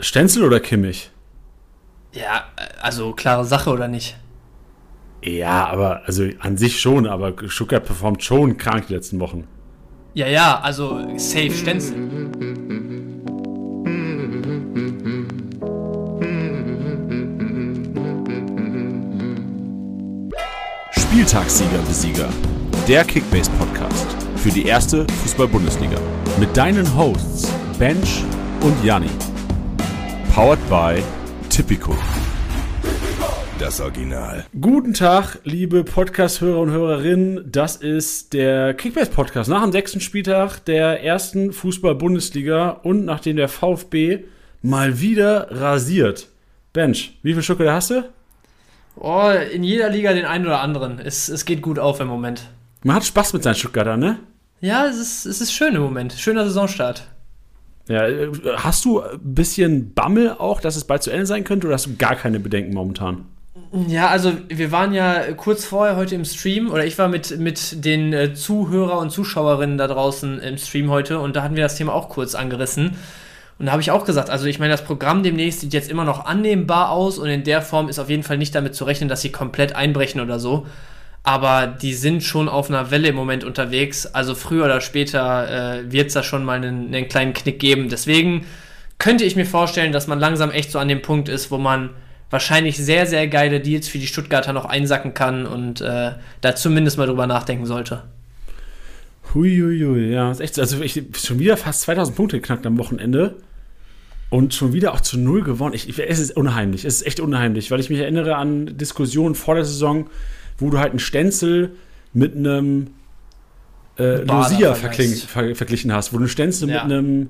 Stenzel oder Kimmich? Ja, also klare Sache oder nicht? Ja, aber also an sich schon, aber Stuttgart performt schon krank die letzten Wochen. Ja, ja, also safe Stenzel. Spieltagssieger Besieger. Der Kickbase Podcast für die erste Fußball-Bundesliga. Mit deinen Hosts Bench und Janni. Powered by Tipico. Das Original. Guten Tag, liebe Podcast-Hörer und Hörerinnen. Das ist der Kickbase-Podcast nach dem sechsten Spieltag der ersten Fußball-Bundesliga und nachdem der VfB mal wieder rasiert. Bench, wie viel Schokolade hast du? Oh, in jeder Liga den einen oder anderen. Es, es geht gut auf im Moment. Man hat Spaß mit seinen Stuttgarter, ne? Ja, es ist, es ist schön im Moment. Schöner Saisonstart. Ja, äh, hast du ein bisschen Bammel auch, dass es bald zu Ende sein könnte oder hast du gar keine Bedenken momentan? Ja, also wir waren ja kurz vorher heute im Stream oder ich war mit, mit den äh, Zuhörer und Zuschauerinnen da draußen im Stream heute und da hatten wir das Thema auch kurz angerissen. Und da habe ich auch gesagt, also ich meine, das Programm demnächst sieht jetzt immer noch annehmbar aus und in der Form ist auf jeden Fall nicht damit zu rechnen, dass sie komplett einbrechen oder so. Aber die sind schon auf einer Welle im Moment unterwegs. Also früher oder später äh, wird es da schon mal einen, einen kleinen Knick geben. Deswegen könnte ich mir vorstellen, dass man langsam echt so an dem Punkt ist, wo man wahrscheinlich sehr, sehr geile Deals für die Stuttgarter noch einsacken kann und äh, da zumindest mal drüber nachdenken sollte. Huiuiui, ja, ist echt so. Also ich schon wieder fast 2000 Punkte geknackt am Wochenende und schon wieder auch zu Null gewonnen. Ich, ich, es ist unheimlich, es ist echt unheimlich, weil ich mich erinnere an Diskussionen vor der Saison, wo du halt einen Stenzel mit einem äh, Lucia ver verglichen hast, wo du einen Stenzel ja. mit einem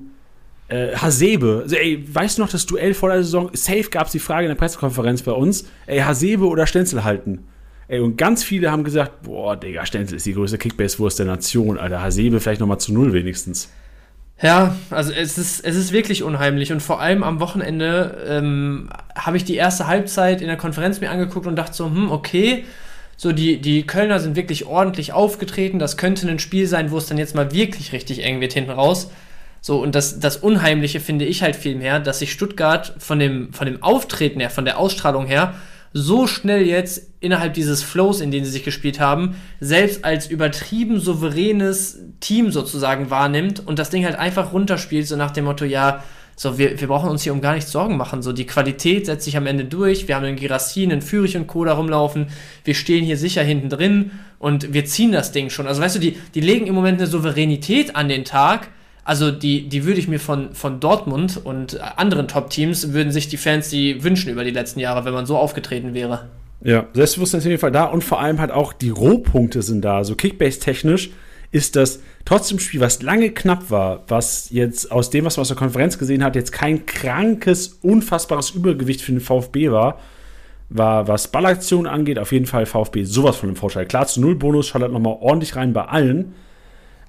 äh, Hasebe. Also, ey, weißt du noch das Duell vor der Saison? Safe gab es die Frage in der Pressekonferenz bei uns, ey, Hasebe oder Stenzel halten? Ey, und ganz viele haben gesagt, boah, Digga, Stenzel ist die größte Kickbase-Wurst der Nation, Alter. Hasebe vielleicht nochmal zu Null wenigstens. Ja, also es ist, es ist wirklich unheimlich und vor allem am Wochenende ähm, habe ich die erste Halbzeit in der Konferenz mir angeguckt und dachte so, hm, okay, so die, die Kölner sind wirklich ordentlich aufgetreten, das könnte ein Spiel sein, wo es dann jetzt mal wirklich richtig eng wird hinten raus. So, und das, das Unheimliche finde ich halt viel mehr, dass sich Stuttgart von dem, von dem Auftreten her, von der Ausstrahlung her, so schnell jetzt innerhalb dieses Flows, in den sie sich gespielt haben, selbst als übertrieben souveränes Team sozusagen wahrnimmt und das Ding halt einfach runterspielt, so nach dem Motto, ja, so, wir, wir brauchen uns hier um gar nichts Sorgen machen. So, die Qualität setzt sich am Ende durch. Wir haben einen Girassin, einen Fürich und Co. da rumlaufen. Wir stehen hier sicher hinten drin und wir ziehen das Ding schon. Also, weißt du, die, die legen im Moment eine Souveränität an den Tag, also die, die würde ich mir von, von Dortmund und anderen Top-Teams, würden sich die Fans die wünschen über die letzten Jahre, wenn man so aufgetreten wäre. Ja, Selbstbewusstsein ist auf jeden Fall da und vor allem halt auch die Rohpunkte sind da. So Kickbase-technisch ist das trotzdem Spiel, was lange knapp war, was jetzt aus dem, was man aus der Konferenz gesehen hat, jetzt kein krankes, unfassbares Übergewicht für den VfB war, war, was Ballaktionen angeht, auf jeden Fall VfB sowas von dem Vorteil. Klar, zu Null Bonus schaut halt nochmal ordentlich rein bei allen.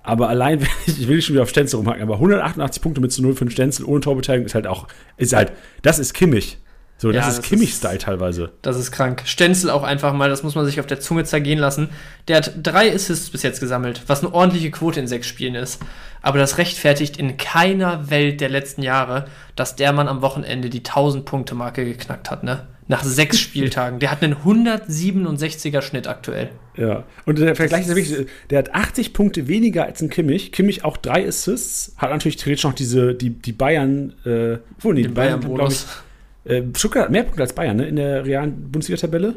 Aber allein, ich will schon wieder auf Stenzel rumhacken, aber 188 Punkte mit zu 0 für den Stenzel ohne Torbeteiligung ist halt auch, ist halt, das ist Kimmich. So, das ja, ist Kimmich-Style teilweise. Das ist krank. Stenzel auch einfach mal, das muss man sich auf der Zunge zergehen lassen. Der hat drei Assists bis jetzt gesammelt, was eine ordentliche Quote in sechs Spielen ist. Aber das rechtfertigt in keiner Welt der letzten Jahre, dass der Mann am Wochenende die 1000-Punkte-Marke geknackt hat, ne? Nach sechs Spieltagen. Der hat einen 167er Schnitt aktuell. Ja, und der Vergleich ist wirklich, der hat 80 Punkte weniger als ein Kimmich. Kimmich auch drei Assists, hat natürlich theoretisch noch diese, die, die Bayern, äh, wo nee, die Bayern, glaube ich. Äh, Stuttgart hat mehr Punkte als Bayern, ne, in der realen Bundesliga-Tabelle.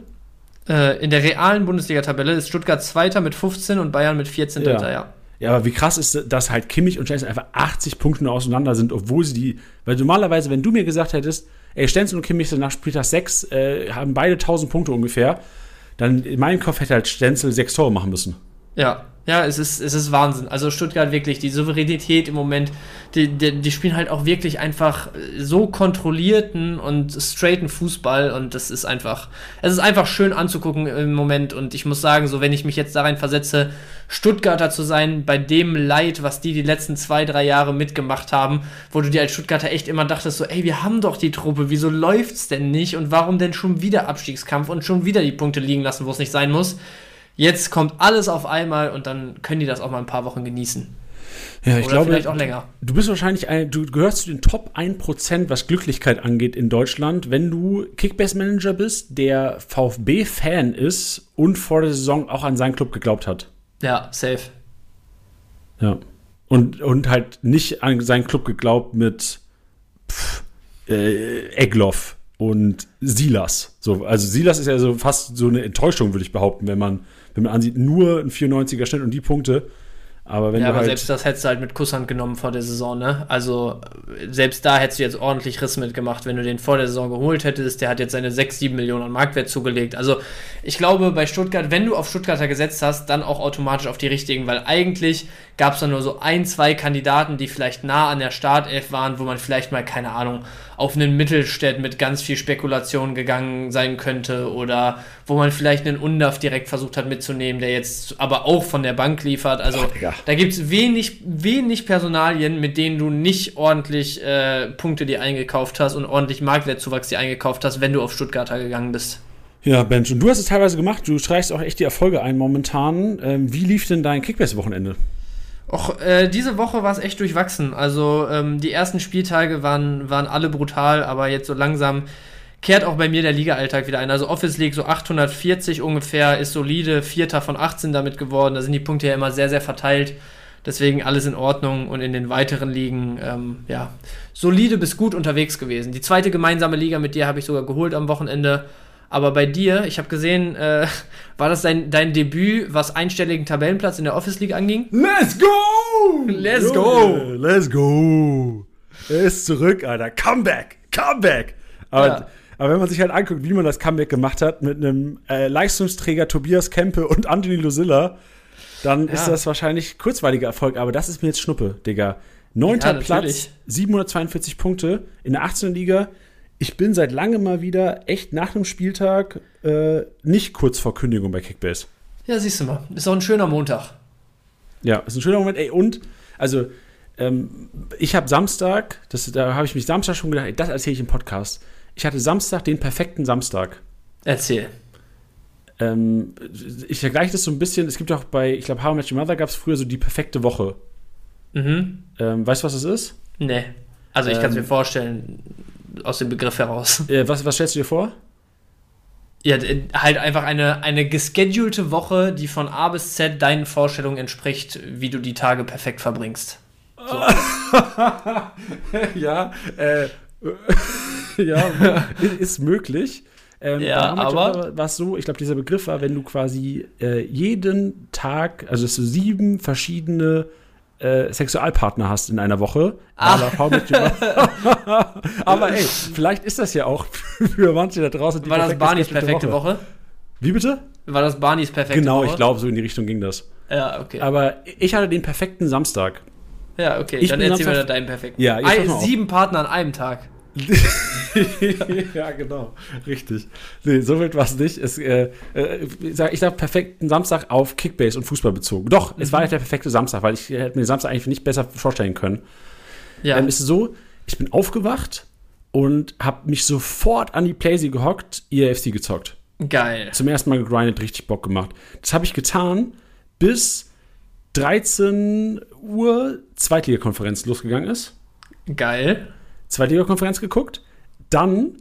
Äh, in der realen Bundesliga-Tabelle ist Stuttgart Zweiter mit 15 und Bayern mit 14 ja. Dritter, ja. Ja, aber wie krass ist, dass halt Kimmich und Stenzel einfach 80 Punkte nur auseinander sind, obwohl sie die. Weil normalerweise, wenn du mir gesagt hättest, ey, Stenzel und Kimmich sind nach Spieltag 6, äh, haben beide 1000 Punkte ungefähr, dann in meinem Kopf hätte halt Stenzel sechs Tore machen müssen. Ja, ja, es ist, es ist Wahnsinn. Also Stuttgart wirklich, die Souveränität im Moment, die, die, die, spielen halt auch wirklich einfach so kontrollierten und straighten Fußball und das ist einfach, es ist einfach schön anzugucken im Moment und ich muss sagen, so wenn ich mich jetzt da rein versetze, Stuttgarter zu sein, bei dem Leid, was die die letzten zwei, drei Jahre mitgemacht haben, wo du dir als Stuttgarter echt immer dachtest, so, ey, wir haben doch die Truppe, wieso läuft's denn nicht und warum denn schon wieder Abstiegskampf und schon wieder die Punkte liegen lassen, wo es nicht sein muss Jetzt kommt alles auf einmal und dann können die das auch mal ein paar Wochen genießen. Ja, ich Oder glaube, vielleicht auch länger. du bist wahrscheinlich ein, du gehörst zu den Top 1%, was Glücklichkeit angeht in Deutschland, wenn du Kickbase-Manager bist, der VfB-Fan ist und vor der Saison auch an seinen Club geglaubt hat. Ja, safe. Ja. Und, und halt nicht an seinen Club geglaubt mit pff, äh, Egloff und Silas. So, also Silas ist ja so fast so eine Enttäuschung, würde ich behaupten, wenn man, wenn man ansieht, nur ein 94er Schnitt und die Punkte. Aber wenn Ja, du aber halt, selbst das hättest du halt mit Kusshand genommen vor der Saison, ne? Also selbst da hättest du jetzt ordentlich Riss mitgemacht, wenn du den vor der Saison geholt hättest. Der hat jetzt seine 6, 7 Millionen an Marktwert zugelegt. Also ich glaube, bei Stuttgart, wenn du auf Stuttgarter gesetzt hast, dann auch automatisch auf die richtigen, weil eigentlich gab es da nur so ein, zwei Kandidaten, die vielleicht nah an der Startelf waren, wo man vielleicht mal, keine Ahnung, auf einen Mittelstädt mit ganz viel Spekulation gegangen sein könnte oder wo man vielleicht einen Undaf direkt versucht hat mitzunehmen, der jetzt aber auch von der Bank liefert. Also Boah, da gibt es wenig, wenig Personalien, mit denen du nicht ordentlich äh, Punkte dir eingekauft hast und ordentlich Marktwertzuwachs dir eingekauft hast, wenn du auf Stuttgarter gegangen bist. ja, Bench, und du hast es teilweise gemacht, du streichst auch echt die Erfolge ein momentan. Ähm, wie lief denn dein Kickbase-Wochenende? Och, äh, diese Woche war es echt durchwachsen. Also ähm, die ersten Spieltage waren, waren alle brutal, aber jetzt so langsam kehrt auch bei mir der Liga-Alltag wieder ein. Also Office League so 840 ungefähr, ist solide, Vierter von 18 damit geworden. Da sind die Punkte ja immer sehr, sehr verteilt. Deswegen alles in Ordnung und in den weiteren Ligen, ähm, ja, solide bis gut unterwegs gewesen. Die zweite gemeinsame Liga mit dir habe ich sogar geholt am Wochenende. Aber bei dir, ich habe gesehen, äh, war das dein, dein Debüt, was einstelligen Tabellenplatz in der Office League anging? Let's go! Let's Junge, Let's go! Er ist zurück, Alter. Comeback! Comeback! Aber, Ja. aber wenn man sich halt anguckt, wie man das Comeback gemacht hat mit einem äh, Leistungsträger Tobias Kempe und Anthony Lucilla, dann ist Ja. das wahrscheinlich kurzweiliger Erfolg. Aber das ist mir jetzt Schnuppe, Digga. Neunter Ja, Platz, natürlich. 742 Punkte in der 18. Liga. Ich bin seit langem mal wieder echt nach einem Spieltag äh, nicht kurz vor Kündigung bei Kickbase. Ja, siehst du mal. Ist auch ein schöner Montag. Ja, ist ein schöner Moment. Ey, und, also, ähm, ich habe Samstag, das, da habe ich mich Samstag schon gedacht, ey, das erzähle ich im Podcast. Ich hatte Samstag den perfekten Samstag. Erzähl. Ähm, ich vergleiche das so ein bisschen, es gibt auch bei, ich glaube, How I Met Your Mother gab es früher so die perfekte Woche. Mhm. Ähm, weißt du, was das ist? Nee. Also ich kann es Ähm. mir vorstellen, aus dem Begriff heraus. Äh, was, was stellst du dir vor? Ja, halt einfach eine, eine geschedulte Woche, die von A bis Z deinen Vorstellungen entspricht, wie du die Tage perfekt verbringst. ja, äh, ja, ist möglich. Ähm, Ja, aber- war es so, ich glaube, dieser Begriff war, wenn du quasi äh, jeden Tag, also dass du sieben verschiedene äh, Sexualpartner hast in einer Woche. Ah. Aber, ey, vielleicht ist das ja auch für manche da draußen die War das perfekte Barneys perfekte Woche? Wie bitte? War das Barneys perfekte genau, Woche? ich glaube, so in die Richtung ging das. Ja, okay. Aber ich hatte den perfekten Samstag. ja, okay. ich Dann erzähl mir Samstag- deinen perfekten. Ja, jetzt Ei, sieben Partner an einem Tag. ja, genau. Richtig. Nee, so wild war es nicht. Es, äh, äh, ich sag, ich sag perfekten Samstag auf Kickbase und Fußball bezogen. Doch, es war ja der perfekte Samstag, weil ich hätte mir den Samstag eigentlich nicht besser vorstellen können. Ja. Ähm, es ist so, ich bin aufgewacht und habe mich sofort an die Playsee gehockt, EAFC gezockt. Geil. Zum ersten Mal gegrindet, richtig Bock gemacht. Das habe ich getan, bis 13 Uhr Zweitligakonferenz losgegangen ist. Geil. Zweitliga-Konferenz geguckt. Dann,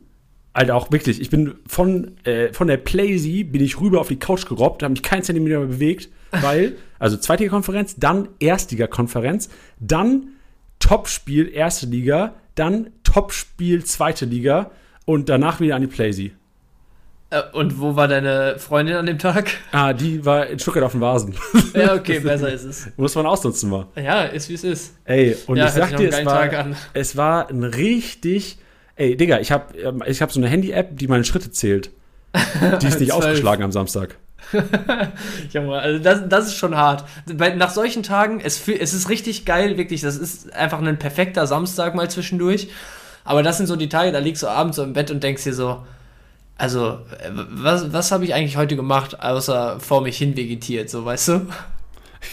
Alter, auch wirklich, ich bin von, äh, von der Playsee bin ich rüber auf die Couch gerobbt, habe mich keinen Zentimeter mehr bewegt, weil, also Zweitliga-Konferenz, dann Erstliga-Konferenz, dann Topspiel Erste Liga, dann Topspiel Zweite Liga und danach wieder an die Playsee. Äh, Und wo war deine Freundin an dem Tag? Ah, die war in Stuttgart auf dem Vasen. Ja, okay, besser ist es. Muss man ausnutzen mal. Ja, ist wie es ist. Ey, und Ja, ich sag dir, es war, Tag an. es war ein richtig. Ey, Digga, ich habe ich hab so eine Handy-App, die meine Schritte zählt. Die ist nicht ausgeschlagen am Samstag. Junge, also das, das ist schon hart. Bei, nach solchen Tagen, es, es ist richtig geil, wirklich. Das ist einfach ein perfekter Samstag mal zwischendurch. Aber das sind so die Tage, da liegst du abends so im Bett und denkst dir so, also, äh, was, was habe ich eigentlich heute gemacht, außer vor mich hin vegetiert, so, weißt du?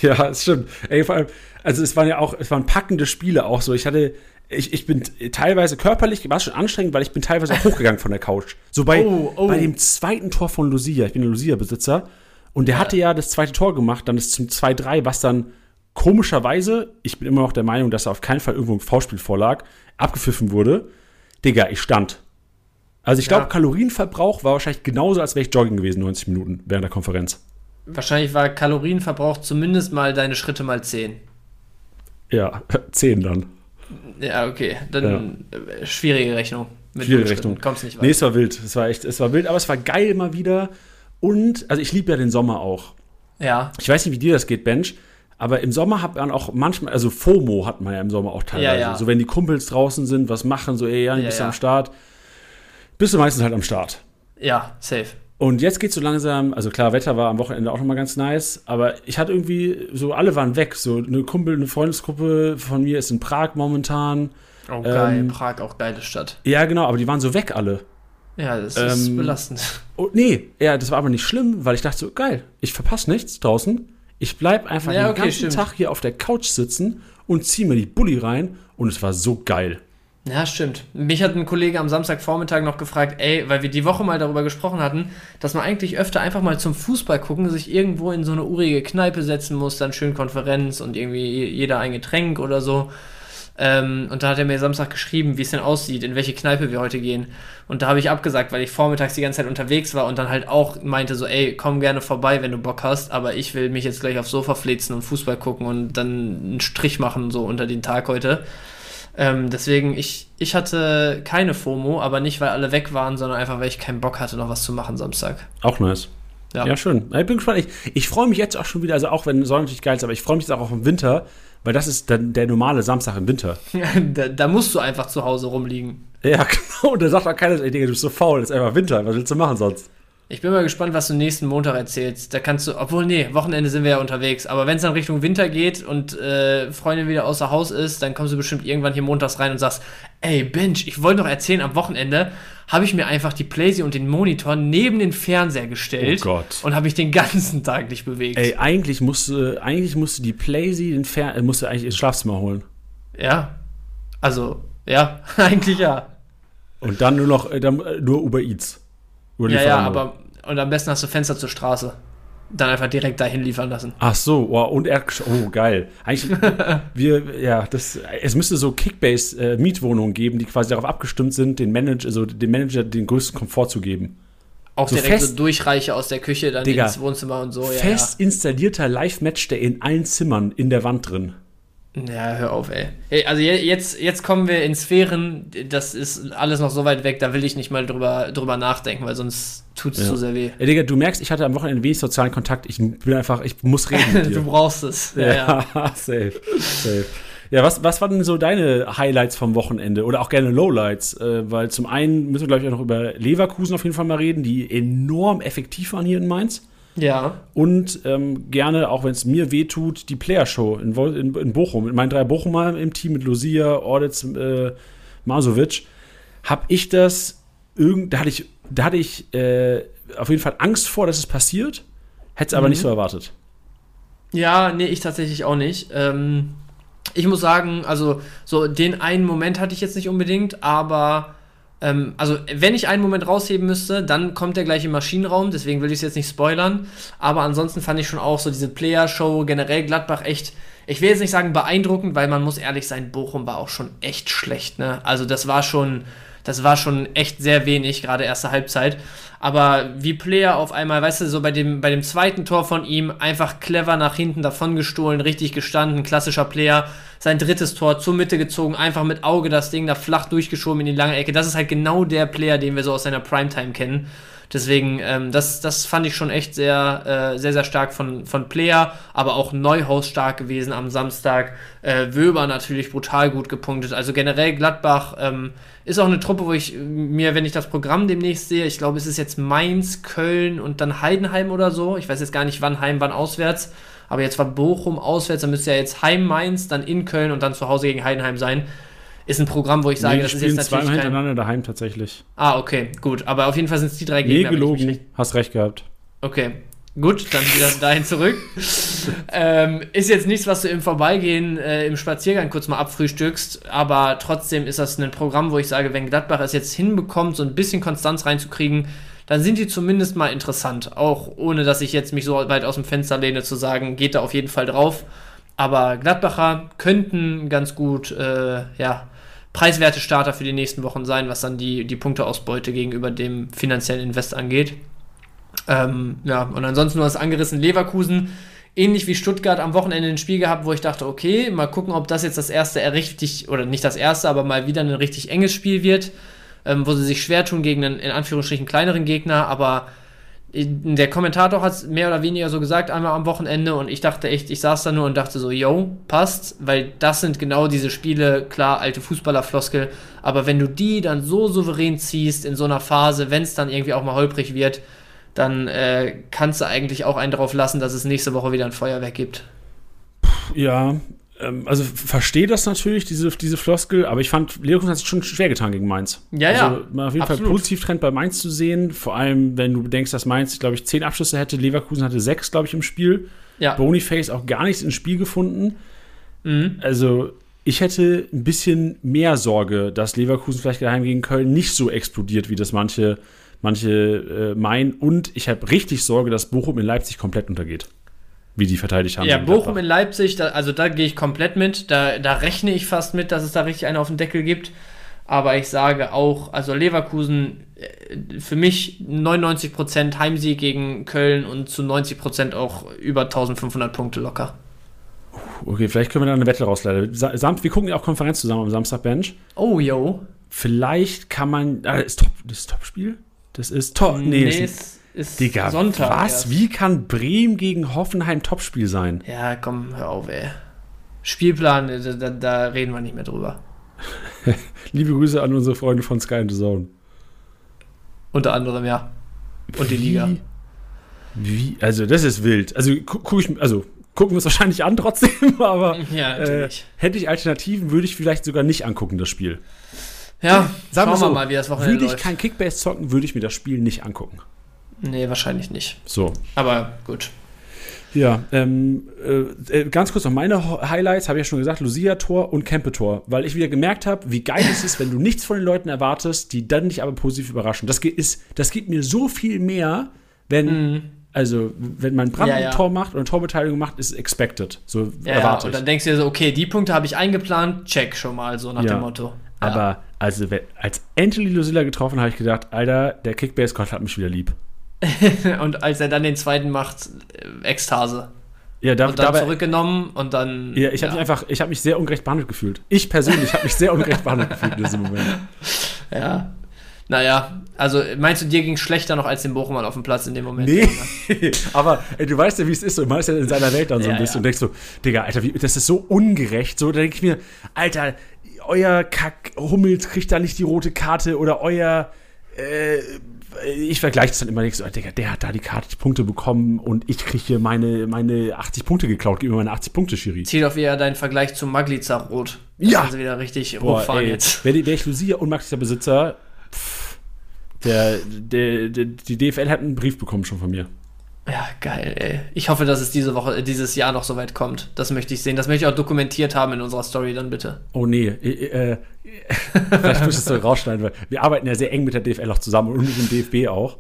Ja, es stimmt. Ey, vor allem, also es waren ja auch, es waren packende Spiele auch so. Ich hatte, ich, ich bin teilweise körperlich, war schon anstrengend, weil ich bin teilweise auch hochgegangen von der Couch. So bei, Oh, oh. bei dem zweiten Tor von Lucia, ich bin ein Lucia-Besitzer, und der hatte ja das zweite Tor gemacht, dann ist zum 2-3, was dann komischerweise, ich bin immer noch der Meinung, dass da auf keinen Fall irgendwo ein V-Spiel vorlag, abgepfiffen wurde. Digga, ich stand. Also ich glaube, Ja. Kalorienverbrauch war wahrscheinlich genauso, als wäre ich joggen gewesen, 90 Minuten während der Konferenz. Wahrscheinlich war Kalorienverbrauch zumindest mal deine Schritte mal 10. Ja, 10 dann. Ja, okay. Dann äh, schwierige Rechnung. Mit Schwierige. Rechnung. Kommst nicht weit. Nee, es war wild. Es war echt, es war wild, aber es war geil mal wieder. Und, also ich liebe ja den Sommer auch. Ja. Ich weiß nicht, wie dir das geht, Bench, aber im Sommer hat man auch manchmal, also FOMO hat man ja im Sommer auch teilweise. Ja, ja. So, wenn die Kumpels draußen sind, was machen, so, ey, ja, Ja, bist ja. am Start. Bist du meistens halt am Start. Ja, safe. Und jetzt geht's so langsam, also klar, Wetter war am Wochenende auch nochmal ganz nice, aber ich hatte irgendwie, so alle waren weg. So eine Kumpel, eine Freundesgruppe von mir ist in Prag momentan. Oh, geil. Ähm, Prag, auch geile Stadt. Ja, genau, aber die waren so weg alle. Ja, das ist ähm, belastend. Oh, nee, ja, das war aber nicht schlimm, weil ich dachte so, geil, ich verpasse nichts draußen. Ich bleib einfach Ja, den okay, ganzen stimmt. Tag hier auf der Couch sitzen und zieh mir die Bulli rein und es war so geil. Ja, stimmt. Mich hat ein Kollege am Samstagvormittag noch gefragt, ey, weil wir die Woche mal darüber gesprochen hatten, dass man eigentlich öfter einfach mal zum Fußball gucken, sich irgendwo in so eine urige Kneipe setzen muss, dann schön Konferenz und irgendwie jeder ein Getränk oder so. Ähm, und da hat er mir Samstag geschrieben, wie es denn aussieht, in welche Kneipe wir heute gehen. Und da habe ich abgesagt, weil ich vormittags die ganze Zeit unterwegs war und dann halt auch meinte so, ey, komm gerne vorbei, wenn du Bock hast, aber ich will mich jetzt gleich aufs Sofa flitzen und Fußball gucken und dann einen Strich machen so unter den Tag heute. Ähm, deswegen, ich, ich hatte keine FOMO, aber nicht, weil alle weg waren, sondern einfach, weil ich keinen Bock hatte, noch was zu machen Samstag. Auch nice. Ja. Ja, schön. Ich bin gespannt. Ich, ich freue mich jetzt auch schon wieder, also auch wenn Sonne natürlich geil ist, aber ich freue mich jetzt auch auf den Winter, weil das ist dann der normale Samstag im Winter. da, da musst du einfach zu Hause rumliegen. Ja, genau. Und da sagt auch keiner, du bist so faul, das ist einfach Winter. Was willst du machen sonst? Ich bin mal gespannt, was du nächsten Montag erzählst. Da kannst du, obwohl, nee, Wochenende sind wir ja unterwegs. Aber wenn es dann Richtung Winter geht und äh, Freundin wieder außer Haus ist, dann kommst du bestimmt irgendwann hier montags rein und sagst, ey, Bench, ich wollte noch erzählen, am Wochenende habe ich mir einfach die Playsee und den Monitor neben den Fernseher gestellt Oh Gott. und habe mich den ganzen Tag nicht bewegt. Ey, eigentlich musste, eigentlich musste die Playsee den Fer äh, musste eigentlich ins Schlafzimmer holen. Ja. Also, ja, eigentlich ja. Und dann nur noch, äh, dann, äh, nur Uber Eats. Ja, ja, aber und am besten hast du Fenster zur Straße. Dann einfach direkt dahin liefern lassen. Ach so, wow, und er, oh, geil. Eigentlich, wir, ja, das, es müsste so Kickbase-Mietwohnungen geben, die quasi darauf abgestimmt sind, den Manager, also dem Manager den größten Komfort zu geben. Auch So direkt fest- so Durchreiche aus der Küche dann Digga, ins Wohnzimmer und so. Ja, Fest installierter Live-Match-Day in allen Zimmern in der Wand drin. Ja. ja, hör auf, ey. Hey, also je- jetzt, jetzt kommen wir in Sphären, das ist alles noch so weit weg, da will ich nicht mal drüber, drüber nachdenken, weil sonst tut es Ja. zu sehr weh. Ey, Digga, du merkst, ich hatte am Wochenende wenig sozialen Kontakt. Ich bin einfach, ich muss reden Du brauchst es. Ja, ja. safe, safe. Ja, was, was waren denn so deine Highlights vom Wochenende oder auch gerne Lowlights? Äh, weil zum einen müssen wir, glaube ich, auch noch über Leverkusen auf jeden Fall mal reden, die enorm effektiv waren hier in Mainz. Ja, Und ähm, gerne, auch wenn es mir wehtut, die Player-Show in, in, in Bochum. Mit meinen drei Bochumer im Team mit Lucia, Ordetz, äh, Masovic, habe ich das irgend, da hatte ich, da hatte ich äh, auf jeden Fall Angst vor, dass es passiert, hätte es aber Mhm. nicht so erwartet. Ja, nee, ich tatsächlich auch nicht. Ähm, ich muss sagen, also so den einen Moment hatte ich jetzt nicht unbedingt, aber ähm, also wenn ich einen Moment rausheben müsste, dann kommt der gleich im Maschinenraum, deswegen will ich es jetzt nicht spoilern. Aber ansonsten fand ich schon auch so diese Player-Show generell Gladbach echt, ich will jetzt nicht sagen beeindruckend, weil man muss ehrlich sein, Bochum war auch schon echt schlecht, ne? Also das war schon, das war schon echt sehr wenig, gerade erste Halbzeit. Aber wie Player auf einmal, weißt du, so bei dem, bei dem zweiten Tor von ihm einfach clever nach hinten davon gestohlen, richtig gestanden, klassischer Player. Sein drittes Tor zur Mitte gezogen, einfach mit Auge das Ding da flach durchgeschoben in die lange Ecke. Das ist halt genau der Player, den wir so aus seiner Primetime kennen. Deswegen, ähm, das, das fand ich schon echt sehr, äh, sehr, sehr stark von, von Player, aber auch Neuhaus stark gewesen am Samstag. Äh, Wöber natürlich brutal gut gepunktet. Also generell Gladbach ähm, ist auch eine Truppe, wo ich mir, wenn ich das Programm demnächst sehe, ich glaube, es ist jetzt Mainz, Köln und dann Heidenheim oder so. Ich weiß jetzt gar nicht, wann Heim, wann auswärts. Aber jetzt war Bochum auswärts, dann müsste ja jetzt Heim, Mainz, dann in Köln und dann zu Hause gegen Heidenheim sein. Ist ein Programm, wo ich sage, Nee, das ist jetzt zweimal natürlich kein... hintereinander daheim tatsächlich. Ah, okay, gut. Aber auf jeden Fall sind es die drei Nee, Gegner. mich gelogen. Hast recht gehabt. Okay, gut, dann wieder dahin zurück. ähm, ist jetzt nichts, was du im Vorbeigehen, äh, im Spaziergang kurz mal abfrühstückst, aber trotzdem ist das ein Programm, wo ich sage, wenn Gladbach es jetzt hinbekommt, so ein bisschen Konstanz reinzukriegen, dann sind die zumindest mal interessant. Auch ohne, dass ich jetzt mich so weit aus dem Fenster lehne, zu sagen, geht da auf jeden Fall drauf. Aber Gladbacher könnten ganz gut, äh, ja, preiswerte Starter für die nächsten Wochen sein, was dann die, die Punkteausbeute gegenüber dem finanziellen Invest angeht. Ähm, ja, und ansonsten nur das angerissen Leverkusen. Ähnlich wie Stuttgart am Wochenende ein Spiel gehabt, wo ich dachte, okay, mal gucken, ob das jetzt das erste richtig, oder nicht das erste, aber mal wieder ein richtig enges Spiel wird, ähm, wo sie sich schwer tun gegen einen in Anführungsstrichen kleineren Gegner, aber der Kommentator hat es mehr oder weniger so gesagt, einmal am Wochenende, und ich dachte echt, ich saß da nur und dachte so, yo, passt, weil das sind genau diese Spiele, klar, alte Fußballerfloskel, aber wenn du die dann so souverän ziehst in so einer Phase, wenn es dann irgendwie auch mal holprig wird, dann äh, kannst du eigentlich auch einen darauf lassen, dass es nächste Woche wieder ein Feuerwerk gibt. Ja, ähm, also verstehe das natürlich, diese, diese Floskel, aber ich fand, Leverkusen hat es schon schwer getan gegen Mainz. Ja, also, ja. Mal auf jeden absolut. Fall Positivtrend bei Mainz zu sehen, vor allem, wenn du bedenkst, dass Mainz, glaube ich, zehn Abschlüsse hätte, Leverkusen hatte sechs, glaube ich, im Spiel. Ja. Boniface auch gar nichts ins Spiel gefunden. Mhm. Also, ich hätte ein bisschen mehr Sorge, dass Leverkusen vielleicht daheim gegen Köln nicht so explodiert, wie das manche, manche äh, meinen. Und ich habe richtig Sorge, dass Bochum in Leipzig komplett untergeht. Wie die verteidigt haben. Ja, Bochum in Leipzig, da, also da gehe ich komplett mit. Da, da rechne ich fast mit, dass es da richtig einen auf den Deckel gibt. Aber ich sage auch, also Leverkusen äh, für mich 99% Heimsieg gegen Köln und zu 90% auch über 1500 Punkte locker. Okay, vielleicht können wir da eine Wette rausleiten. Sa- Samt, wir gucken ja auch Konferenz zusammen am Samstag Bench. Oh, yo. Vielleicht kann man. Ah, das ist top, das ist Top-Spiel? Das ist top. Nee, das ist, ist Digga, Sonntag. was? erst. Wie kann Bremen gegen Hoffenheim Topspiel sein? Ja, komm, hör auf, ey. Spielplan, äh, da, da, da reden wir nicht mehr drüber. Liebe Grüße an unsere Freunde von Sky and the Zone. Unter anderem, ja. Und die Liga. Wie? Also, das ist wild. Also, gu guck ich, also gucken wir es wahrscheinlich an trotzdem, aber Ja, äh, hätte ich Alternativen, würde ich vielleicht sogar nicht angucken, das Spiel. ja, Sagen wir so, mal, wie das Wochenende Würde ich läuft. kein Kickbase zocken, würde ich mir das Spiel nicht angucken. Nee, wahrscheinlich nicht. So. Aber gut. Ja, ähm, äh, äh, ganz kurz noch meine Highlights, habe ich ja schon gesagt, Lucia-Tor und Kempe-Tor, weil ich wieder gemerkt habe, wie geil es ist, wenn du nichts von den Leuten erwartest, die dann dich aber positiv überraschen. Das, ist, das gibt mir so viel mehr, wenn, also, wenn man Brand. Ja, ein ja. Tor macht oder eine Torbeteiligung macht, ist expected. So Ja, ja, erwarte und dann denkst du dir so, okay, die Punkte habe ich eingeplant, check schon mal, so nach Ja. dem Motto. Ja. Aber also, als Anthony Lucilla getroffen habe ich gedacht, Alter, der Kickbase-Gott hat mich wieder lieb. und als er dann den zweiten macht, äh, Ekstase. Ja, da, Und dann dabei, zurückgenommen und dann. ja, ich habe mich einfach, ich habe mich sehr ungerecht behandelt gefühlt. Ich persönlich habe mich sehr ungerecht behandelt gefühlt in diesem Moment. Ja. Naja, also meinst du, dir ging es schlechter noch als dem Bochumern auf dem Platz in dem Moment? Nee, aber ey, du weißt ja, wie es ist. So, man ist ja in seiner Welt dann so ein Ja, bisschen ja. und denkst so, Digga, Alter, wie, das ist so ungerecht. So, da denke ich mir, Alter, euer Kack Hummels kriegt da nicht die rote Karte oder euer, äh, ich vergleiche das dann immer nicht so, Digga, der hat da die Karte, die Punkte bekommen und ich kriege hier meine, meine 80 Punkte geklaut, gib mir meine 80 Punkte, Schiri. Zieht auf eher deinen Vergleich zu Magliza Rot. Ja. Können sie wieder richtig Boah, hochfahren ey, jetzt. Wäre wär ich Lucia und der Besitzer, pff, der, der, der, die DFL hat einen Brief bekommen schon von mir. Ja, geil, ey. Ich hoffe, dass es diese Woche, äh, dieses Jahr noch so weit kommt. Das möchte ich sehen. Das möchte ich auch dokumentiert haben in unserer Story dann bitte. Oh nee, äh, äh, vielleicht müsstest du rausschneiden, weil wir arbeiten ja sehr eng mit der DFL auch zusammen und mit dem DFB auch.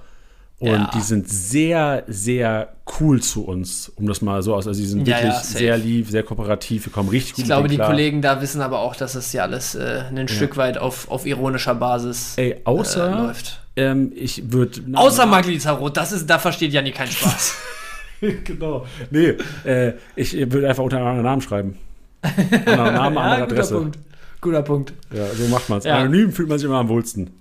Und Ja. die sind sehr, sehr cool zu uns, um das mal so aus. Also die sind Ja, wirklich ja, sehr lieb, sehr kooperativ, wir kommen richtig gut Ich glaube, die klar. Kollegen da wissen aber auch, dass es ja alles äh, ein Stück weit auf, auf ironischer Basis Ey, äh, außer, läuft. ähm, ich würde. Außer Magliza Rot, das ist, da versteht Janni keinen Spaß. genau. Nee, äh, ich würde einfach unter einem anderen Namen schreiben. Anderer Name, andere guter Adresse. Punkt. Guter Punkt. Ja, so macht man es. Ja. Anonym fühlt man sich immer am wohlsten.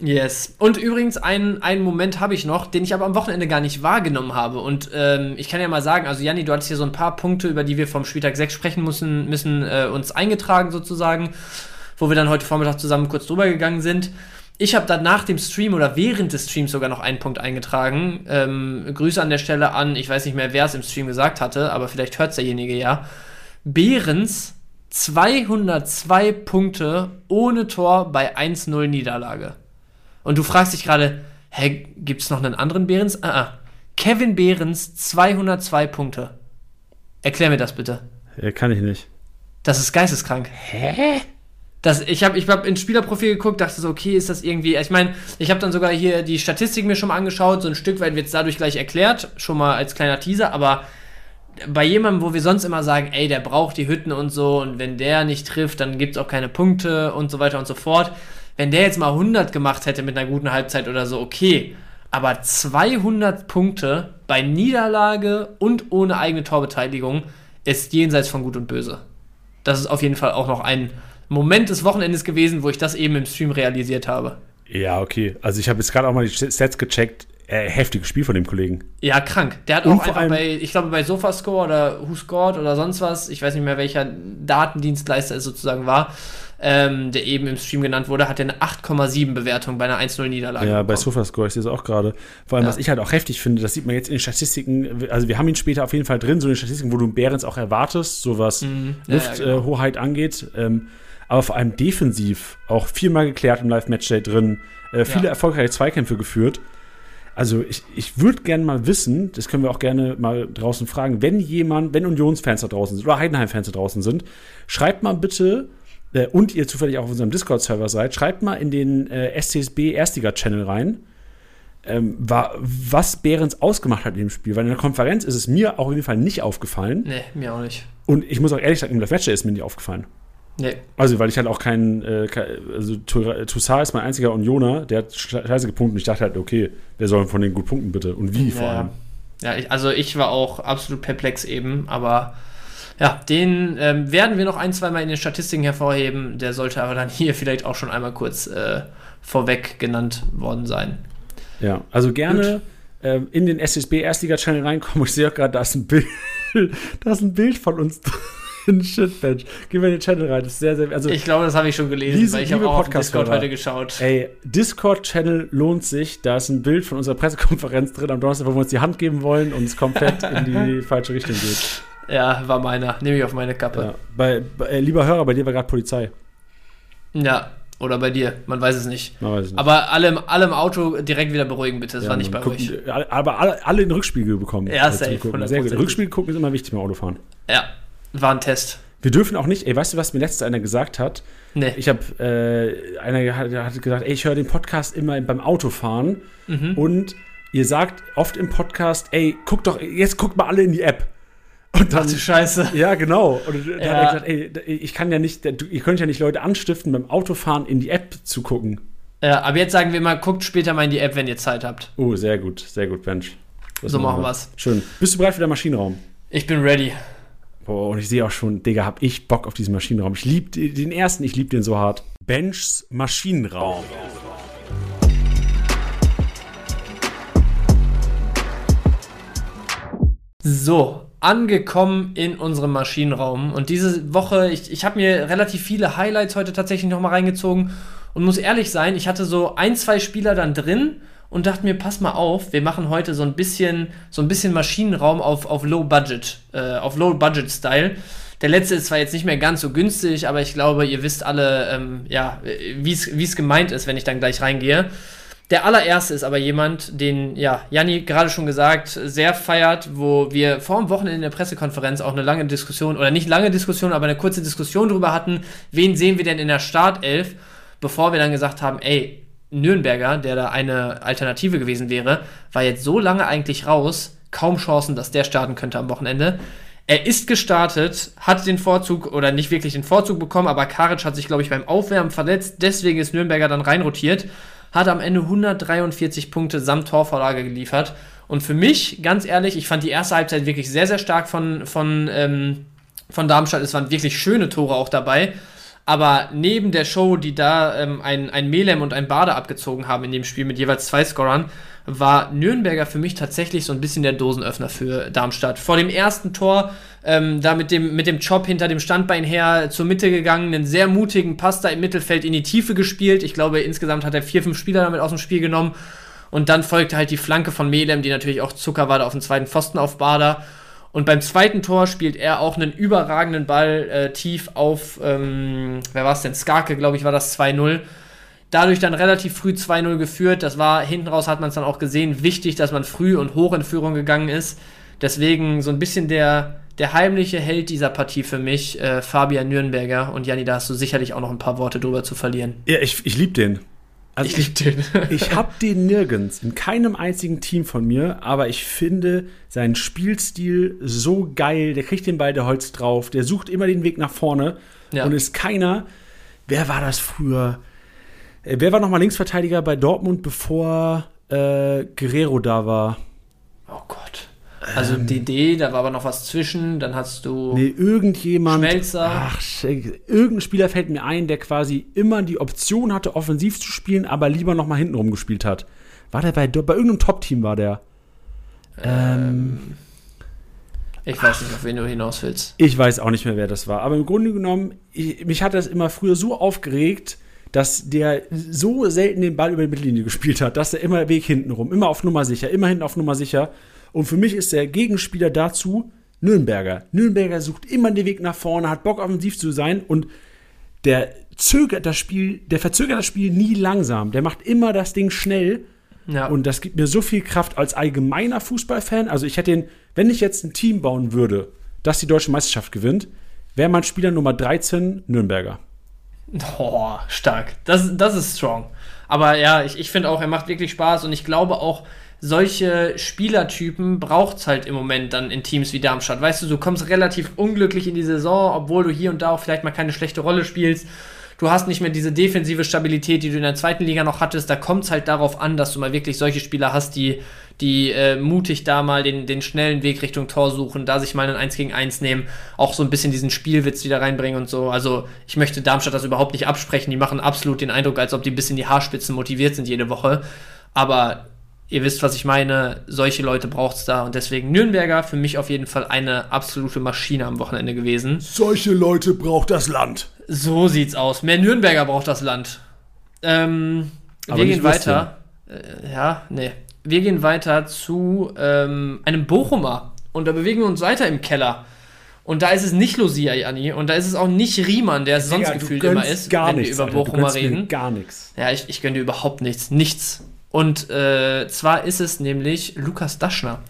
Yes. Und übrigens, einen, einen Moment habe ich noch, den ich aber am Wochenende gar nicht wahrgenommen habe. Und ähm, ich kann ja mal sagen, also Janni, du hattest hier so ein paar Punkte, über die wir vom Spieltag 6 sprechen müssen, müssen äh, uns eingetragen sozusagen, wo wir dann heute Vormittag zusammen kurz drüber gegangen sind. Ich habe dann nach dem Stream oder während des Streams sogar noch einen Punkt eingetragen. Ähm, Grüße an der Stelle an, ich weiß nicht mehr, wer es im Stream gesagt hatte, aber vielleicht hört derjenige ja. Behrens 202 Punkte ohne Tor bei 1-0 Niederlage. Und du fragst dich gerade, hä, gibt's noch einen anderen Behrens? Ah, ah. Kevin Behrens 202 Punkte. Erklär mir das bitte. Ja, kann ich nicht. Das ist geisteskrank. Hä? Das, ich habe ich hab ins Spielerprofil geguckt, dachte so, okay, ist das irgendwie. Ich meine, ich habe dann sogar hier die Statistik mir schon mal angeschaut. So ein Stück weit wird es dadurch gleich erklärt, schon mal als kleiner Teaser, aber bei jemandem, wo wir sonst immer sagen, ey, der braucht die Hütten und so und wenn der nicht trifft, dann gibt es auch keine Punkte und so weiter und so fort. Wenn der jetzt mal 100 gemacht hätte mit einer guten Halbzeit oder so, okay. Aber 200 Punkte bei Niederlage und ohne eigene Torbeteiligung ist jenseits von Gut und Böse. Das ist auf jeden Fall auch noch ein Moment des Wochenendes gewesen, wo ich das eben im Stream realisiert habe. Ja, okay. Also ich habe jetzt gerade auch mal die Sets gecheckt. Äh, heftiges Spiel von dem Kollegen. Ja, krank. Der hat Und auch einfach bei, ich glaube, bei Sofascore oder Who Scored oder sonst was, ich weiß nicht mehr, welcher Datendienstleister es sozusagen war, ähm, der eben im Stream genannt wurde, hat er eine 8,7 Bewertung bei einer 1-0-Niederlage. Ja, bei bekommen. Sofascore, ich sehe es auch gerade. Vor allem, Ja. was ich halt auch heftig finde, das sieht man jetzt in den Statistiken, also wir haben ihn später auf jeden Fall drin, so in den Statistiken, wo du Behrens auch erwartest, so was Mhm. Ja, genau. Lufthoheit angeht. Ähm, aber vor allem defensiv auch viermal geklärt im Live-Matchday drin, äh, viele Ja. erfolgreiche Zweikämpfe geführt. Also ich, ich würde gerne mal wissen, das können wir auch gerne mal draußen fragen, wenn jemand, wenn Unionsfans da draußen sind oder Heidenheim-Fans da draußen sind, schreibt mal bitte, äh, und ihr zufällig auch auf unserem Discord-Server seid, schreibt mal in den äh, STSB Erstliga-Channel rein, ähm, wa was Behrens ausgemacht hat in dem Spiel. Weil in der Konferenz ist es mir auch auf jeden Fall nicht aufgefallen. Nee, mir auch nicht. Und ich muss auch ehrlich sagen, im Live-Matchday ist mir nicht aufgefallen. Nee. Also, weil ich halt auch keinen, äh, kein, also Toussaint ist mein einziger Unioner, der hat scheiße gepunktet und ich dachte halt, okay, wer soll von den gut punkten bitte? Und wie vor Ja. allem? Ja, ich, also ich war auch absolut perplex eben, aber ja, den ähm, werden wir noch ein, zwei Mal in den Statistiken hervorheben. Der sollte aber dann hier vielleicht auch schon einmal kurz äh, vorweg genannt worden sein. Ja, also gerne ähm, in den SSB Erstliga-Channel reinkommen. Ich sehe auch gerade, da ist ein Bild, da ist ein Bild von uns drin. Shitbench. Geh mal in den Channel rein. Das ist sehr, sehr, also Ich glaube, das habe ich schon gelesen, Liese- weil ich habe auch auf Discord heute geschaut. Ey, Discord-Channel lohnt sich. Da ist ein Bild von unserer Pressekonferenz drin am Donnerstag, wo wir uns die Hand geben wollen und es komplett in die falsche Richtung geht. Ja, war meiner. Nehme ich auf meine Ja. Kappe. Bei, bei, äh, lieber Hörer, bei dir war gerade Polizei. Ja. oder bei dir. Man weiß es nicht. Man weiß es nicht. Aber alle, im- alle im Auto direkt wieder beruhigen, bitte. Das Ja, war nicht bei guckt- euch. alle- Aber alle, alle in Rückspiegel bekommen. Ja, äh, zum safe, Gucken. Sehr gut. 100%. Rückspiegel gucken ist immer wichtig beim Autofahren. Ja, war ein Test. Wir dürfen auch nicht, ey, weißt du, was mir letztens einer gesagt hat? Nee. Ich habe, äh, einer hat, hat gesagt, ey, ich höre den Podcast immer beim Autofahren Mhm. und ihr sagt oft im Podcast, ey, guck doch, jetzt guckt mal alle in die App. Und Ach du Scheiße. ja, genau. Und dann Ja. hat er gesagt, ey, ich kann ja nicht, ihr könnt ja nicht Leute anstiften, beim Autofahren in die App zu gucken. Ja, aber jetzt sagen wir mal, guckt später mal in die App, wenn ihr Zeit habt. Oh, sehr gut, sehr gut, Bench. Das So machen wir. wir's. Schön. Bist du bereit für den Maschinenraum? Ich bin ready. Boah, und ich sehe auch schon, Digga, hab ich Bock auf diesen Maschinenraum. Ich liebe den ersten, ich liebe den so hart. Benchs Maschinenraum. So, angekommen in unserem Maschinenraum. Und diese Woche, ich, ich habe mir relativ viele Highlights heute tatsächlich nochmal reingezogen und muss ehrlich sein, ich hatte so ein, zwei Spieler dann drin und dachte mir, pass mal auf, wir machen heute so ein bisschen, so ein bisschen Maschinenraum auf, auf Low Budget, äh, auf Low Budget Style. Der letzte ist zwar jetzt nicht mehr ganz so günstig, aber ich glaube, ihr wisst alle, ähm, ja, wie es gemeint ist, wenn ich dann gleich reingehe. Der allererste ist aber jemand, den, ja, Janni gerade schon gesagt, sehr feiert, wo wir vor dem Wochenende in der Pressekonferenz auch eine lange Diskussion, oder nicht lange Diskussion, aber eine kurze Diskussion drüber hatten, wen sehen wir denn in der Startelf, bevor wir dann gesagt haben, ey, Nürnberger, der da eine Alternative gewesen wäre, war jetzt so lange eigentlich raus, kaum Chancen, dass der starten könnte am Wochenende. Er ist gestartet, hat den Vorzug oder nicht wirklich den Vorzug bekommen, aber Karic hat sich, glaube ich, beim Aufwärmen verletzt. Deswegen ist Nürnberger dann reinrotiert. Hat am Ende 143 Punkte samt Torvorlage geliefert. Und für mich, ganz ehrlich, ich fand die erste Halbzeit wirklich sehr, sehr stark von, von, ähm, von Darmstadt. Es waren wirklich schöne Tore auch dabei. Aber neben der Show, die da ähm, ein, ein Melem und ein Bade abgezogen haben in dem Spiel mit jeweils zwei Scorern, war Nürnberger für mich tatsächlich so ein bisschen der Dosenöffner für Darmstadt. Vor dem ersten Tor, ähm, da mit dem, mit dem Chop hinter dem Standbein her zur Mitte gegangen, einen sehr mutigen Pass da im Mittelfeld in die Tiefe gespielt. Ich glaube, insgesamt hat er vier, fünf Spieler damit aus dem Spiel genommen. Und dann folgte halt die Flanke von Melem, die natürlich auch Zucker war, da auf dem zweiten Pfosten auf Bader. Und beim zweiten Tor spielt er auch einen überragenden Ball äh, tief auf, ähm, wer war es denn? Skarke, glaube ich, war das 2-0. Dadurch dann relativ früh 2-0 geführt. Das war hinten raus, hat man es dann auch gesehen, wichtig, dass man früh und hoch in Führung gegangen ist. Deswegen so ein bisschen der, der heimliche Held dieser Partie für mich, äh, Fabian Nürnberger. Und Janni, da hast du sicherlich auch noch ein paar Worte drüber zu verlieren. Ja, ich, ich liebe den. Also ich, ich, ich habe den nirgends, in keinem einzigen Team von mir, aber ich finde seinen Spielstil so geil. Der kriegt den Ball der Holz drauf, der sucht immer den Weg nach vorne ja. und ist keiner. Wer war das früher? Äh, wer war nochmal Linksverteidiger bei Dortmund, bevor äh, Guerrero da war? Oh Gott. Also ähm, DD, da war aber noch was zwischen, dann hast du. Nee, irgendjemand. Schmelzer. Ach, irgendein Spieler fällt mir ein, der quasi immer die Option hatte, offensiv zu spielen, aber lieber noch mal hinten rumgespielt hat. War der bei, bei irgendeinem Top-Team war der? Ähm, ich weiß nicht, auf wen du hinaus willst. Ich weiß auch nicht mehr, wer das war. Aber im Grunde genommen, ich, mich hat das immer früher so aufgeregt, dass der so selten den Ball über die Mittellinie gespielt hat, dass er immer Weg hinten rum, immer auf Nummer sicher, immer hinten auf Nummer sicher. Und für mich ist der Gegenspieler dazu Nürnberger. Nürnberger sucht immer den Weg nach vorne, hat Bock offensiv zu sein und der zögert das Spiel, der verzögert das Spiel nie langsam. Der macht immer das Ding schnell. Ja. Und das gibt mir so viel Kraft als allgemeiner Fußballfan. Also ich hätte den, wenn ich jetzt ein Team bauen würde, das die deutsche Meisterschaft gewinnt, wäre mein Spieler Nummer 13 Nürnberger. Oh, stark. Das, das ist strong. Aber ja, ich, ich finde auch, er macht wirklich Spaß und ich glaube auch, solche Spielertypen braucht es halt im Moment dann in Teams wie Darmstadt. Weißt du, du kommst relativ unglücklich in die Saison, obwohl du hier und da auch vielleicht mal keine schlechte Rolle spielst. Du hast nicht mehr diese defensive Stabilität, die du in der zweiten Liga noch hattest. Da kommt es halt darauf an, dass du mal wirklich solche Spieler hast, die, die äh, mutig da mal den, den schnellen Weg Richtung Tor suchen, da sich mal ein 1 gegen 1 nehmen, auch so ein bisschen diesen Spielwitz wieder reinbringen und so. Also ich möchte Darmstadt das überhaupt nicht absprechen. Die machen absolut den Eindruck, als ob die ein bisschen die Haarspitzen motiviert sind jede Woche. Aber ihr wisst, was ich meine, solche Leute braucht es da und deswegen Nürnberger für mich auf jeden Fall eine absolute Maschine am Wochenende gewesen. Solche Leute braucht das Land. So sieht's aus. Mehr Nürnberger braucht das Land. Ähm, wir gehen weiter. Äh, ja, nee. Wir gehen weiter zu ähm, einem Bochumer und da bewegen wir uns weiter im Keller. Und da ist es nicht Lucia, Janni. Und da ist es auch nicht Riemann, der es sonst ja, gefühlt immer ist, wenn nichts, wir über Bochumer reden. Gar nichts. Ja, ich, ich gönne dir überhaupt nichts. Nichts. Und äh, zwar ist es nämlich Lukas Daschner.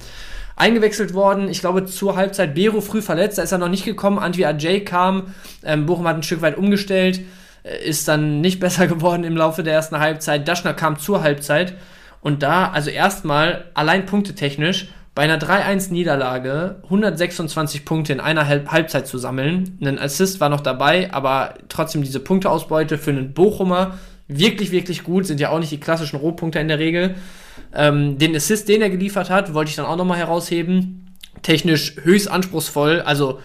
Eingewechselt worden, ich glaube zur Halbzeit Bero früh verletzt, da ist er noch nicht gekommen. Antwi Ajay kam, ähm, Bochum hat ein Stück weit umgestellt, äh, ist dann nicht besser geworden im Laufe der ersten Halbzeit. Daschner kam zur Halbzeit und da, also erstmal allein punktetechnisch, bei einer 3-1-Niederlage 126 Punkte in einer Halbzeit zu sammeln. Ein Assist war noch dabei, aber trotzdem diese Punkteausbeute für einen Bochumer wirklich, wirklich gut, sind ja auch nicht die klassischen Rohpunkte in der Regel. Ähm, den Assist, den er geliefert hat, wollte ich dann auch nochmal herausheben. Technisch höchst anspruchsvoll, also